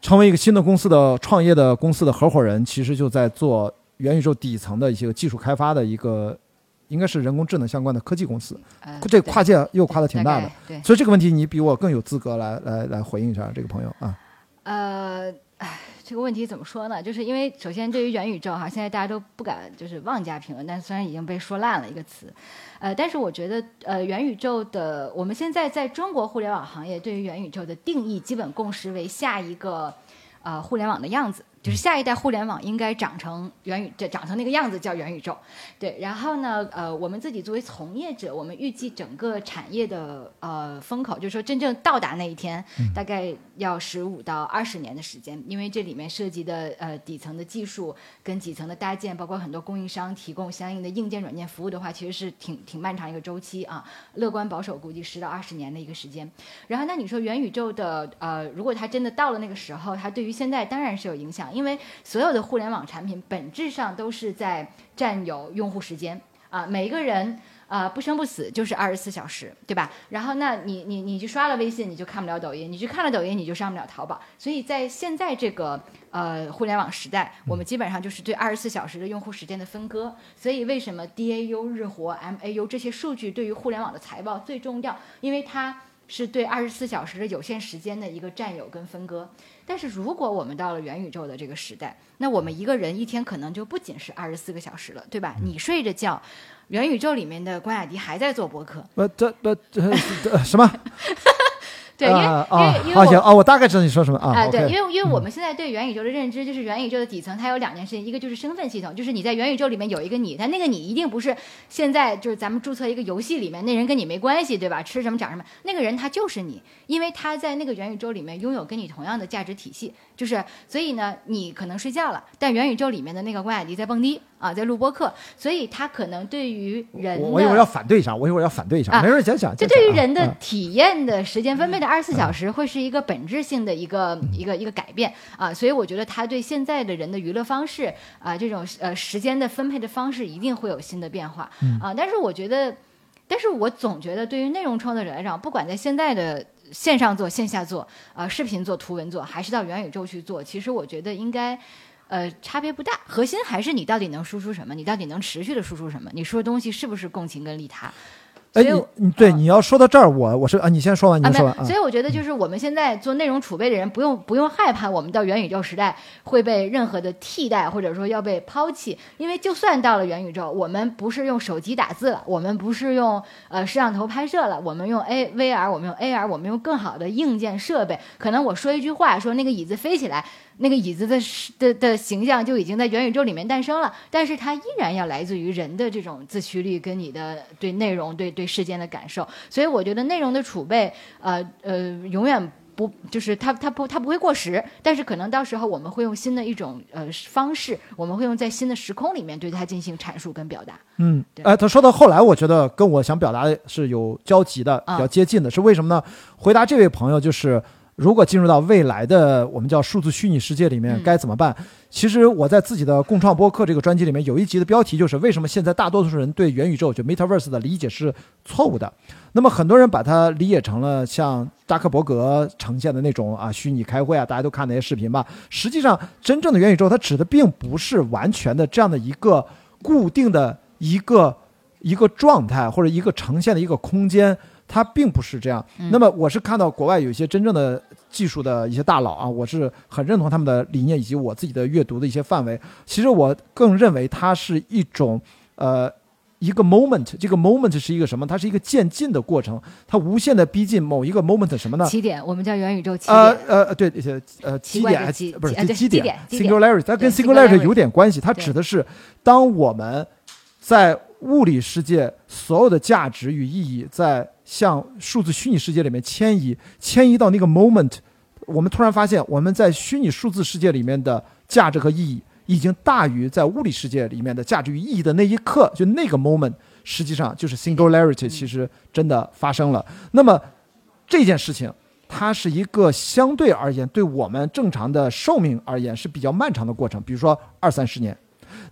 成为一个新的公司的创业的公司的合伙人，其实就在做元宇宙底层的一些技术开发的一个，应该是人工智能相关的科技公司。呃这跨界又跨的挺大的，所以这个问题你比我更有资格来来来回应一下这个朋友啊。呃，哎，这个问题怎么说呢？就是因为首先对于元宇宙哈，现在大家都不敢就是妄加评论，但虽然已经被说烂了一个词，呃，但是我觉得呃元宇宙的我们现在在中国互联网行业对于元宇宙的定义基本共识为下一个呃互联网的样子。就是下一代互联网应该长成元宇，这长成那个样子叫元宇宙，对。然后呢，呃，我们自己作为从业者，我们预计整个产业的呃风口，就是说真正到达那一天，大概要十五到二十年的时间，因为这里面涉及的呃底层的技术跟底层的搭建，包括很多供应商提供相应的硬件、软件服务的话，其实是挺挺漫长一个周期啊。乐观保守估计十到二十年的一个时间。然后那你说元宇宙的呃，如果它真的到了那个时候，它对于现在当然是有影响。因为所有的互联网产品本质上都是在占有用户时间啊，每一个人啊不生不死就是二十四小时，对吧？然后那你你你去刷了微信，你就看不了抖音；你去看了抖音，你就上不了淘宝。所以在现在这个呃互联网时代，我们基本上就是对二十四小时的用户时间的分割。所以为什么 DAU、日活、MAU 这些数据对于互联网的财报最重要？因为它是对二十四小时的有限时间的一个占有跟分割。但是如果我们到了元宇宙的这个时代，那我们一个人一天可能就不仅是二十四个小时了，对吧？你睡着觉，元宇宙里面的关雅迪还在做博客。不，这不这什么？对，因为因为因为好行啊，我大概知道你说什么啊。啊，对，因为因为我们现在对元宇宙的认知，就是元宇宙的底层它有两件事情，一个就是身份系统，就是你在元宇宙里面有一个你，但那个你一定不是现在就是咱们注册一个游戏里面那人跟你没关系，对吧？吃什么长什么，那个人他就是你，因为他在那个元宇宙里面拥有跟你同样的价值体系，就是所以呢，你可能睡觉了，但元宇宙里面的那个关雅迪在蹦迪。啊，在录播课，所以他可能对于人，我一会儿要反对一下，我一会儿要反对一下，没事讲讲。就对于人的体验的时间分配的二十四小时，会是一个本质性的一个一个一个改变啊，所以我觉得他对现在的人的娱乐方式啊，这种呃时间的分配的方式一定会有新的变化啊。但是我觉得，但是我总觉得对于内容创作者来讲，不管在现在的线上做、线下做，呃，视频做、图文做，还是到元宇宙去做，其实我觉得应该。呃，差别不大，核心还是你到底能输出什么，你到底能持续的输出什么，你说的东西是不是共情跟利他？哎，你你对你要说到这儿，我我是啊，你先说完，你说完。所以我觉得就是我们现在做内容储备的人，不用不用害怕，我们到元宇宙时代会被任何的替代，或者说要被抛弃。因为就算到了元宇宙，我们不是用手机打字了，我们不是用呃摄像头拍摄了，我们用 A V R，我们用 A R，我们用更好的硬件设备。可能我说一句话，说那个椅子飞起来。那个椅子的的的形象就已经在元宇宙里面诞生了，但是它依然要来自于人的这种自驱力跟你的对内容、对对事件的感受。所以我觉得内容的储备，呃呃，永远不就是它它不它不会过时，但是可能到时候我们会用新的一种呃方式，我们会用在新的时空里面对它进行阐述跟表达。嗯，哎，他说到后来，我觉得跟我想表达的是有交集的，比较接近的，是为什么呢？回答这位朋友就是。如果进入到未来的我们叫数字虚拟世界里面该怎么办？其实我在自己的共创播客这个专辑里面有一集的标题就是为什么现在大多数人对元宇宙就 Metaverse 的理解是错误的。那么很多人把它理解成了像扎克伯格呈现的那种啊虚拟开会啊，大家都看那些视频吧。实际上，真正的元宇宙它指的并不是完全的这样的一个固定的一个一个状态或者一个呈现的一个空间。它并不是这样。那么，我是看到国外有一些真正的技术的一些大佬啊，我是很认同他们的理念以及我自己的阅读的一些范围。其实我更认为它是一种呃一个 moment，这个 moment 是一个什么？它是一个渐进的过程，它无限的逼近某一个 moment 什么呢？起点，我们叫元宇宙起点。呃呃对，呃起点不是基点，singularity，它跟 singularity 有点关系。它指的是当我们在物理世界所有的价值与意义在向数字虚拟世界里面迁移，迁移到那个 moment，我们突然发现我们在虚拟数字世界里面的价值和意义已经大于在物理世界里面的价值与意义的那一刻，就那个 moment，实际上就是 singularity，其实真的发生了。那么这件事情，它是一个相对而言对我们正常的寿命而言是比较漫长的过程，比如说二三十年。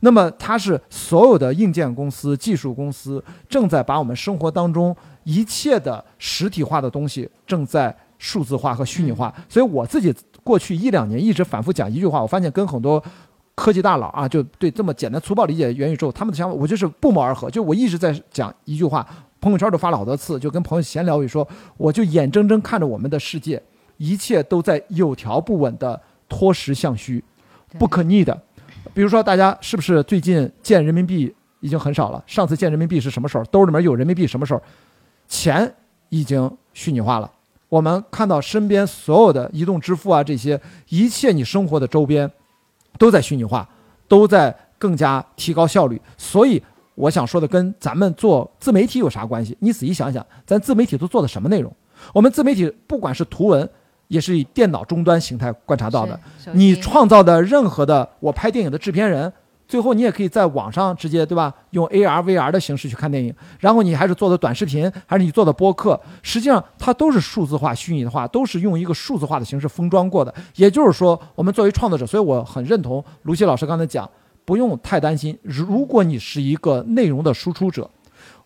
那么它是所有的硬件公司、技术公司正在把我们生活当中。一切的实体化的东西正在数字化和虚拟化，所以我自己过去一两年一直反复讲一句话，我发现跟很多科技大佬啊，就对这么简单粗暴理解元宇宙，他们的想法我就是不谋而合。就我一直在讲一句话，朋友圈都发了好多次，就跟朋友闲聊，我说我就眼睁睁看着我们的世界，一切都在有条不紊的脱实向虚，不可逆的。比如说，大家是不是最近见人民币已经很少了？上次见人民币是什么时候？兜里面有人民币什么时候？钱已经虚拟化了。我们看到身边所有的移动支付啊，这些一切你生活的周边都在虚拟化，都在更加提高效率。所以我想说的，跟咱们做自媒体有啥关系？你仔细想想，咱自媒体都做的什么内容？我们自媒体不管是图文，也是以电脑终端形态观察到的。你创造的任何的我拍电影的制片人，最后你也可以在网上直接对吧？用 AR、VR 的形式去看电影，然后你还是做的短视频，还是你做的播客，实际上它都是数字化、虚拟化，都是用一个数字化的形式封装过的。也就是说，我们作为创作者，所以我很认同卢西老师刚才讲，不用太担心。如果你是一个内容的输出者，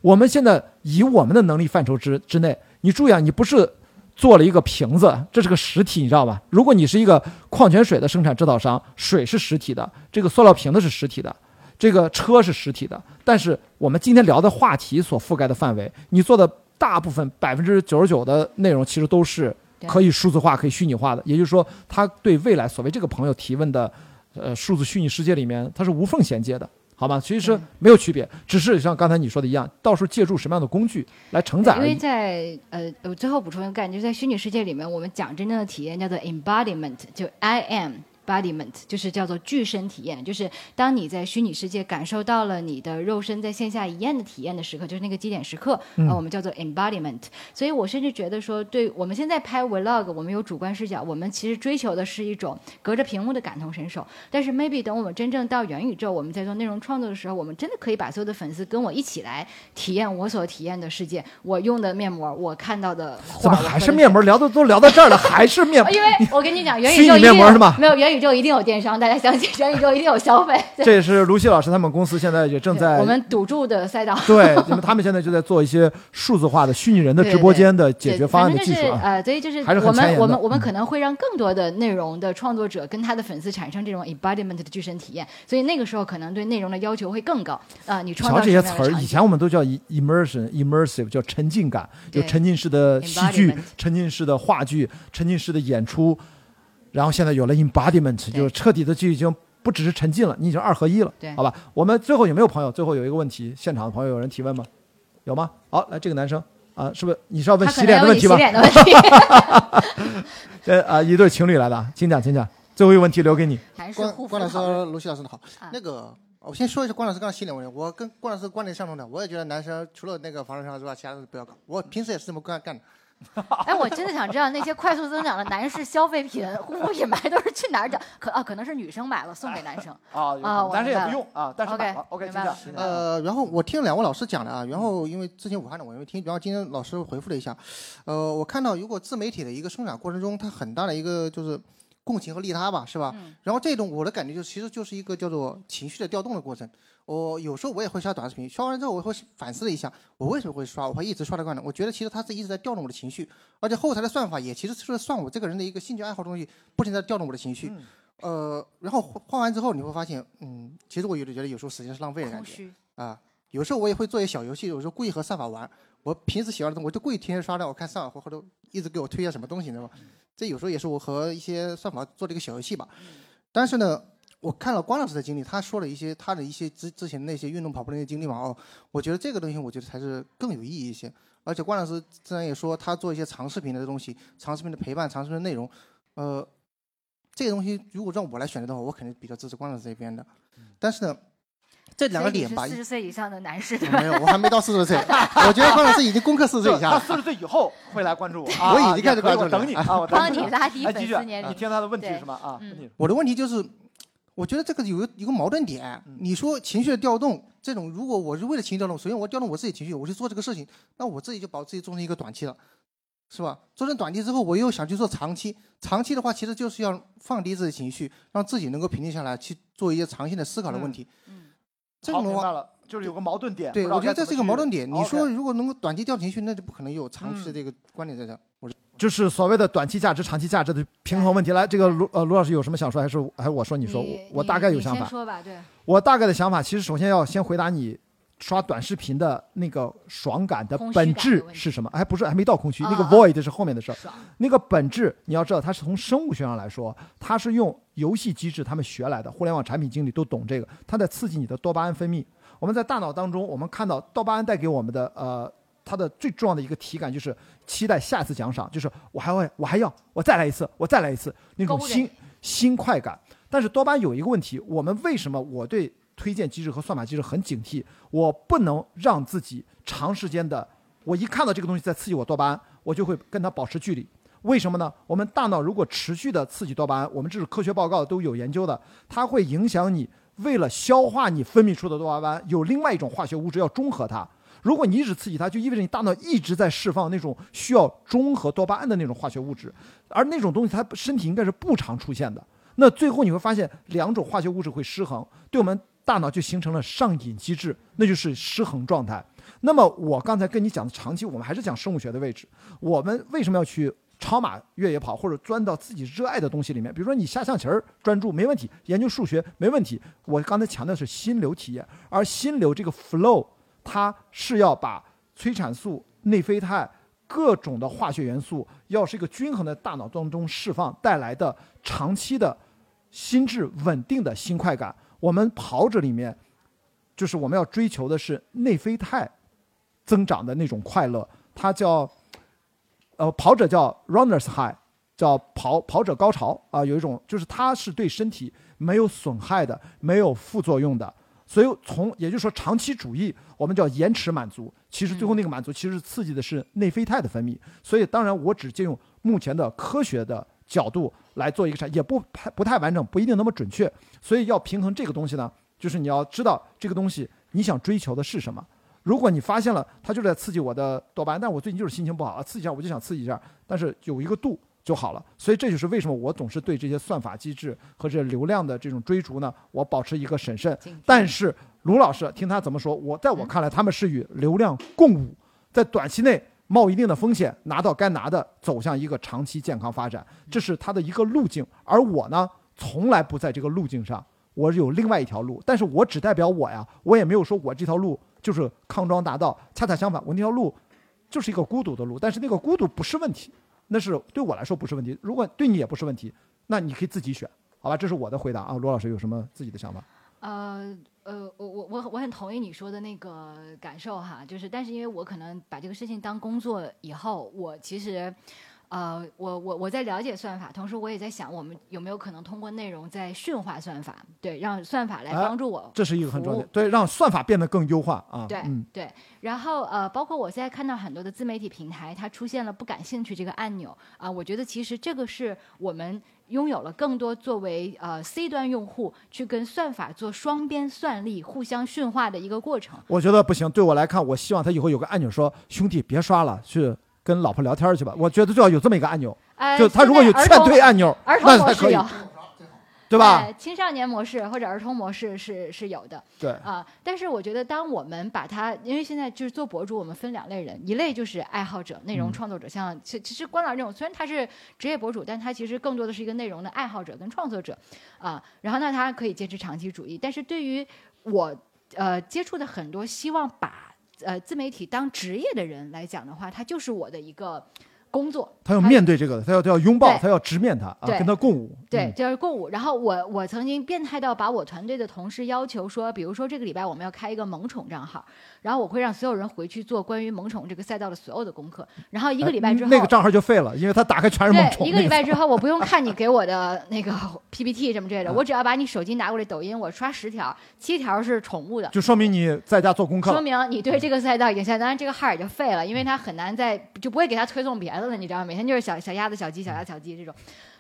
我们现在以我们的能力范畴之之内，你注意啊，你不是做了一个瓶子，这是个实体，你知道吧？如果你是一个矿泉水的生产制造商，水是实体的，这个塑料瓶子是实体的，这个车是实体的。但是我们今天聊的话题所覆盖的范围，你做的大部分百分之九十九的内容，其实都是可以数字化、可以虚拟化的。也就是说，它对未来所谓这个朋友提问的，呃，数字虚拟世界里面，它是无缝衔接的。好吗？其实没有区别，只是像刚才你说的一样，到时候借助什么样的工具来承载因为。在呃，我最后补充一个概念，就是在虚拟世界里面，我们讲真正的体验叫做 embodiment，就 I am。Embodiment 就是叫做具身体验，就是当你在虚拟世界感受到了你的肉身在线下一样的体验的时刻，就是那个基点时刻，嗯呃，我们叫做 embodiment。所以我甚至觉得说，对我们现在拍 vlog，我们有主观视角，我们其实追求的是一种隔着屏幕的感同身受。但是 maybe 等我们真正到元宇宙，我们在做内容创作的时候，我们真的可以把所有的粉丝跟我一起来体验我所体验的世界，我用的面膜，我看到的画，怎么还是面膜？聊的都聊到这儿了，还是面膜？因为我跟你讲，元宇宙面膜是吗没有元宇宙一定有电商，大家相信元宇宙一定有消费。这也是卢西老师他们公司现在也正在 我们赌注的赛道。对，他们现在就在做一些数字化的虚拟人的直播间的解决方案的技术呃，所以就是我们我们我们嗯可能会让更多的内容的创作者跟他的粉丝产生这种 embodiment 的具身体验，所以那个时候可能对内容的要求会更高。啊、你创造瞧这些词儿，以前我们都叫 e- immersion、immersive，叫沉浸感，有沉浸式的戏剧、沉浸式的话剧、沉浸式的演出，然后现在有了 embodiment，就是彻底的就已经不只是沉浸了，你已经二合一了，对好吧？我们最后有没有朋友？最后有一个问题，现场的朋友有人提问吗？有吗？好，来这个男生啊，是不是你是要问洗脸的问题吧？脸的问题。这 啊，一对情侣来的，请讲，请讲。最后一个问题留给你。关关老师、卢西老师好啊。那个，我先说一下关老师刚才洗脸问题。我跟关老师观点相同的，我也觉得男生除了那个防晒霜之外，其他的不要搞。我平时也是这么干干的。哎，我真的想知道那些快速增长的男士消费品、护肤品买都是去哪儿找？可啊，可能是女生买了送给男生。啊啊我男生也不用啊，但是 OK，买了 OK，明白。呃，然后我听了两位老师讲的啊，然后因为之前武汉的我没听，然后今天老师回复了一下，呃，我看到如果自媒体的一个生产过程中，它很大的一个就是共情和利他吧，是吧？嗯然后这种我的感觉就其实就是一个叫做情绪的调动的过程。我有时候我也会刷短视频，刷完之后我会反思了一下，我为什么会刷，我会一直刷到惯的。我觉得其实它是一直在调动我的情绪，而且后台的算法也其实是算我这个人的一个兴趣爱好东西，不停地在调动我的情绪。呃，然后换完之后你会发现，嗯，其实我有的觉得有时候时间是浪费的感觉。啊，有时候我也会做一些小游戏，有时候故意和算法玩。我平时喜欢的东西，我就故意天天刷到，我看算法或或者一直给我推荐什么东西，你知道吗？这有时候也是我和一些算法做的一个小游戏吧。但是呢，我看了关老师的经历，他说了一些他的一些之之前那些运动跑步的那些经历嘛，哦，我觉得这个东西我觉得才是更有意义一些。而且关老师自然也说，他做一些长视频的东西，长视频的陪伴，长视频的内容，呃，这个东西如果让我来选择的话，我肯定比较支持关老师这边的。但是呢，这两个点吧四，十岁以上的男士对吧？没有，我还没到四十岁。我觉得关老师已经攻克四十岁以下了。他四十岁以后会来关注我，我已经开始关注我等你啊，我等帮你拉低粉丝年，龄。你听他的问题对是吗？啊，嗯问题我的问题就是，我觉得这个有一个矛盾点。你说情绪的调动，这种如果我是为了情绪调动，首先我调动我自己情绪，我去做这个事情，那我自己就把自己做成一个短期了，是吧？做成短期之后，我又想去做长期，长期的话其实就是要放低自己情绪，让自己能够平静下来，去做一些长线的思考的问题。嗯这种的话，就是有个矛盾点。对我觉得这是一个矛盾点。你说如果能够短期调情绪，那就不可能有长期的嗯这个观点在这儿。我是就是所谓的短期价值、长期价值的平衡问题。来，这个卢呃卢老师有什么想说，还是还是我说？你说，我我大概有想法。先说吧，对，我大概的想法，其实首先要先回答你刷短视频的那个爽感的本质是什么？还不是还没到空虚，那个啊 void 是后面的事儿。那个本质你要知道，它是从生物学上来说，它是用游戏机制他们学来的。互联网产品经理都懂这个，它在刺激你的多巴胺分泌。我们在大脑当中，我们看到多巴胺带给我们的呃，它的最重要的一个体感就是期待下次奖赏，就是我还会我还要我再来一次，我再来一次那种新新快感。但是多巴胺有一个问题，我们为什么我对推荐机制和算法机制很警惕？我不能让自己长时间的，我一看到这个东西在刺激我多巴胺，我就会跟它保持距离。为什么呢？我们大脑如果持续的刺激多巴胺，我们这是科学报告都有研究的，它会影响你为了消化你分泌出的多巴胺，有另外一种化学物质要中和它。如果你一直刺激它，就意味着你大脑一直在释放那种需要中和多巴胺的那种化学物质，而那种东西它身体应该是不常出现的。那最后你会发现，两种化学物质会失衡，对我们大脑就形成了上瘾机制，那就是失衡状态。那么我刚才跟你讲的长期，我们还是讲生物学的位置。我们为什么要去超马越野跑，或者钻到自己热爱的东西里面？比如说你下象棋儿专注没问题，研究数学没问题。我刚才强调的是心流体验，而心流这个 flow，它是要把催产素、内啡肽。各种的化学元素要是一个均衡的大脑当中释放带来的长期的心智稳定的新快感。我们跑者里面，就是我们要追求的是内啡肽增长的那种快乐，它叫呃跑者叫 runners high，叫跑跑者高潮啊、有一种就是它是对身体没有损害的，没有副作用的。所以从也就是说长期主义，我们叫延迟满足。其实最后那个满足其实刺激的是内啡肽的分泌。所以当然我只借用目前的科学的角度来做一个产，也不太不太完整，不一定那么准确。所以要平衡这个东西呢，就是你要知道这个东西你想追求的是什么。如果你发现了它就是在刺激我的多巴胺，但我最近就是心情不好啊，刺激一下我就想刺激一下，但是有一个度就好了。所以这就是为什么我总是对这些算法机制和这流量的这种追逐呢，我保持一个审慎。但是卢老师听他怎么说，我在我看来，他们是与流量共舞，在短期内冒一定的风险，拿到该拿的，走向一个长期健康发展，这是他的一个路径。而我呢，从来不在这个路径上，我有另外一条路，但是我只代表我呀，我也没有说我这条路就是康庄大道，恰恰相反，我那条路就是一个孤独的路，但是那个孤独不是问题，那是对我来说不是问题。如果对你也不是问题，那你可以自己选，好吧？这是我的回答啊。罗老师有什么自己的想法？呃呃，我我我我很同意你说的那个感受哈，就是但是因为我可能把这个事情当工作以后，我其实。呃，我我我在了解算法，同时我也在想，我们有没有可能通过内容在驯化算法，对，让算法来哎帮助我这是一个很重要的，对，让算法变得更优化啊。对、嗯，对，然后呃，包括我现在看到很多的自媒体平台，它出现了不感兴趣这个按钮啊、我觉得其实这个是我们拥有了更多作为呃 C 端用户去跟算法做双边算力、互相驯化的一个过程。我觉得不行。对我来看，我希望他以后有个按钮说：“兄弟，别刷了，去跟老婆聊天去吧。”我觉得最好有这么一个按钮，哎，就他如果有劝退按钮，儿童那才可以模式有，，对吧？哎青少年模式或者儿童模式是是有的。对，啊、但是我觉得，当我们把它，因为现在就是做博主，我们分两类人，一类就是爱好者、内容嗯创作者，像其其实关老师这种，虽然他是职业博主，但他其实更多的是一个内容的爱好者跟创作者啊、然后那，他可以坚持长期主义，但是对于我呃接触的很多希望把呃自媒体当职业的人来讲的话，他就是我的一个工作，他要面对这个，他要他要拥抱，他要直面他啊，跟他共舞。对，嗯，就是共舞。然后我我曾经变态到把我团队的同事要求说，比如说这个礼拜我们要开一个萌宠账号，然后我会让所有人回去做关于萌宠这个赛道的所有的功课。然后一个礼拜之后，那个账号就废了，因为他打开全是萌宠。对，一个礼拜之后，我不用看你给我的那个 PPT 什么之类的，我只要把你手机拿过来，抖音我刷十条，七条是宠物的。就说明你在家做功课说。明你对这个赛道已经下，当然这个号也就废了，因为他很难再就不会给他推送别的了，你知道吗？每天就是小小鸭子、小鸡、小鸭、小鸡这种，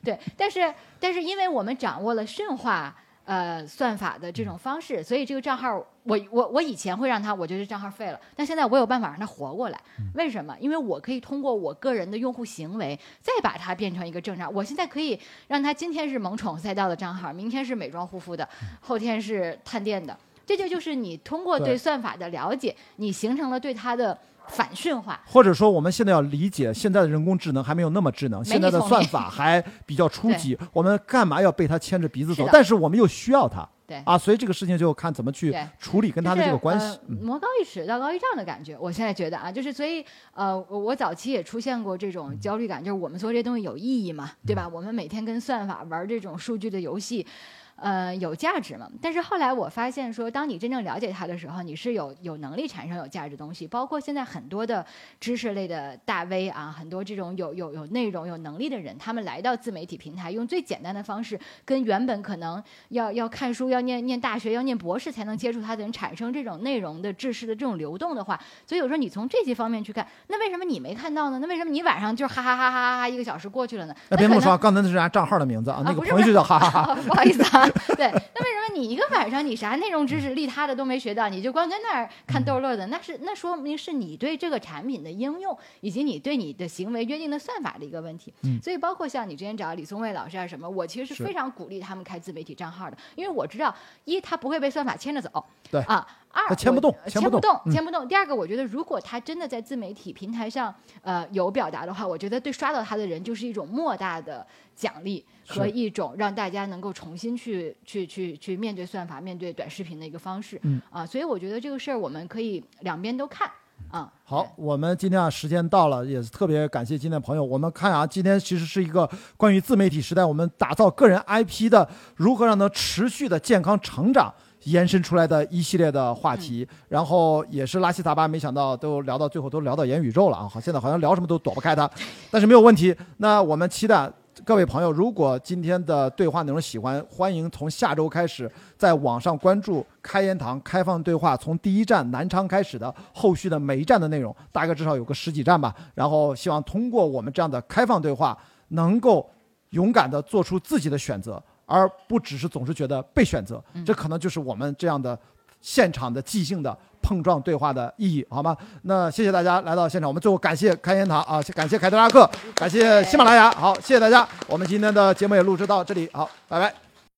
对。但是但是因为我们掌握了驯化呃算法的这种方式，所以这个账号我我我以前会让它，我觉得账号废了，但现在我有办法让它活过来。为什么？因为我可以通过我个人的用户行为，再把它变成一个正常。我现在可以让它今天是萌宠赛道的账号，明天是美妆护肤的，后天是探店的。这就就是你通过对对算法的了解，你形成了对它的反驯化。或者说，我们现在要理解，现在的人工智能还没有那么智能，现在的算法还比较初级，我们干嘛要被它牵着鼻子走是？但是我们又需要它，对啊，所以这个事情就看怎么去处理跟他的这个关系。嗯就是呃、魔高一尺，道高一丈的感觉。我现在觉得啊，就是所以呃，我我早期也出现过这种焦虑感，就是我们做这些东西有意义吗，对吧？我们每天跟算法玩这种数据的游戏。呃，有价值嘛？但是后来我发现说，当你真正了解它的时候，你是有有能力产生有价值的东西。包括现在很多的知识类的大 V 啊，很多这种有有有内容、有能力的人，他们来到自媒体平台，用最简单的方式，跟原本可能要要看书、要念念大学、要念博士才能接触他的人，产生这种内容的知识的这种流动的话，所以有时候你从这些方面去看，那为什么你没看到呢？那为什么你晚上就哈哈哈哈哈哈一个小时过去了呢？那别那么说，刚才那是人家账号的名字啊，那个朋友就叫哈哈哈。不好意思啊，对，那为什么你一个晚上你啥内容知识利他的都没学到，你就光跟那儿看逗乐的？那是那说明是你对这个产品的应用，以及你对你的行为约定的算法的一个问题。嗯所以包括像你之前找李松蔚老师啊什么，我其实是是非常鼓励他们开自媒体账号的，因为我知道一他不会被算法牵着走，对啊。二，他牵不动我牵不动牵不动，嗯牵不动。第二个，我觉得如果他真的在自媒体平台上，呃，有表达的话，我觉得对刷到他的人就是一种莫大的奖励和一种让大家能够重新去去去去面对算法、面对短视频的一个方式。嗯啊，所以我觉得这个事儿我们可以两边都看啊。好，我们今天啊时间到了，也是特别感谢今天的朋友。我们看啊，今天其实是一个关于自媒体时代，我们打造个人 IP 的如何让它持续的健康成长。延伸出来的一系列的话题，然后也是拉稀杂八，没想到都聊到最后都聊到元宇宙了啊！好，现在好像聊什么都躲不开它，但是没有问题。那我们期待各位朋友，如果今天的对话内容喜欢，欢迎从下周开始在网上关注开言堂开放对话，从第一站南昌开始的后续的每一站的内容，大概至少有个十几站吧。然后希望通过我们这样的开放对话，能够勇敢地做出自己的选择，而不只是总是觉得被选择。这可能就是我们这样的现场的即兴的碰撞对话的意义，好吗？那谢谢大家来到现场，我们最后感谢开言堂啊，感谢凯迪拉克，感谢喜马拉雅，好，谢谢大家，我们今天的节目也录制到这里，好，拜拜。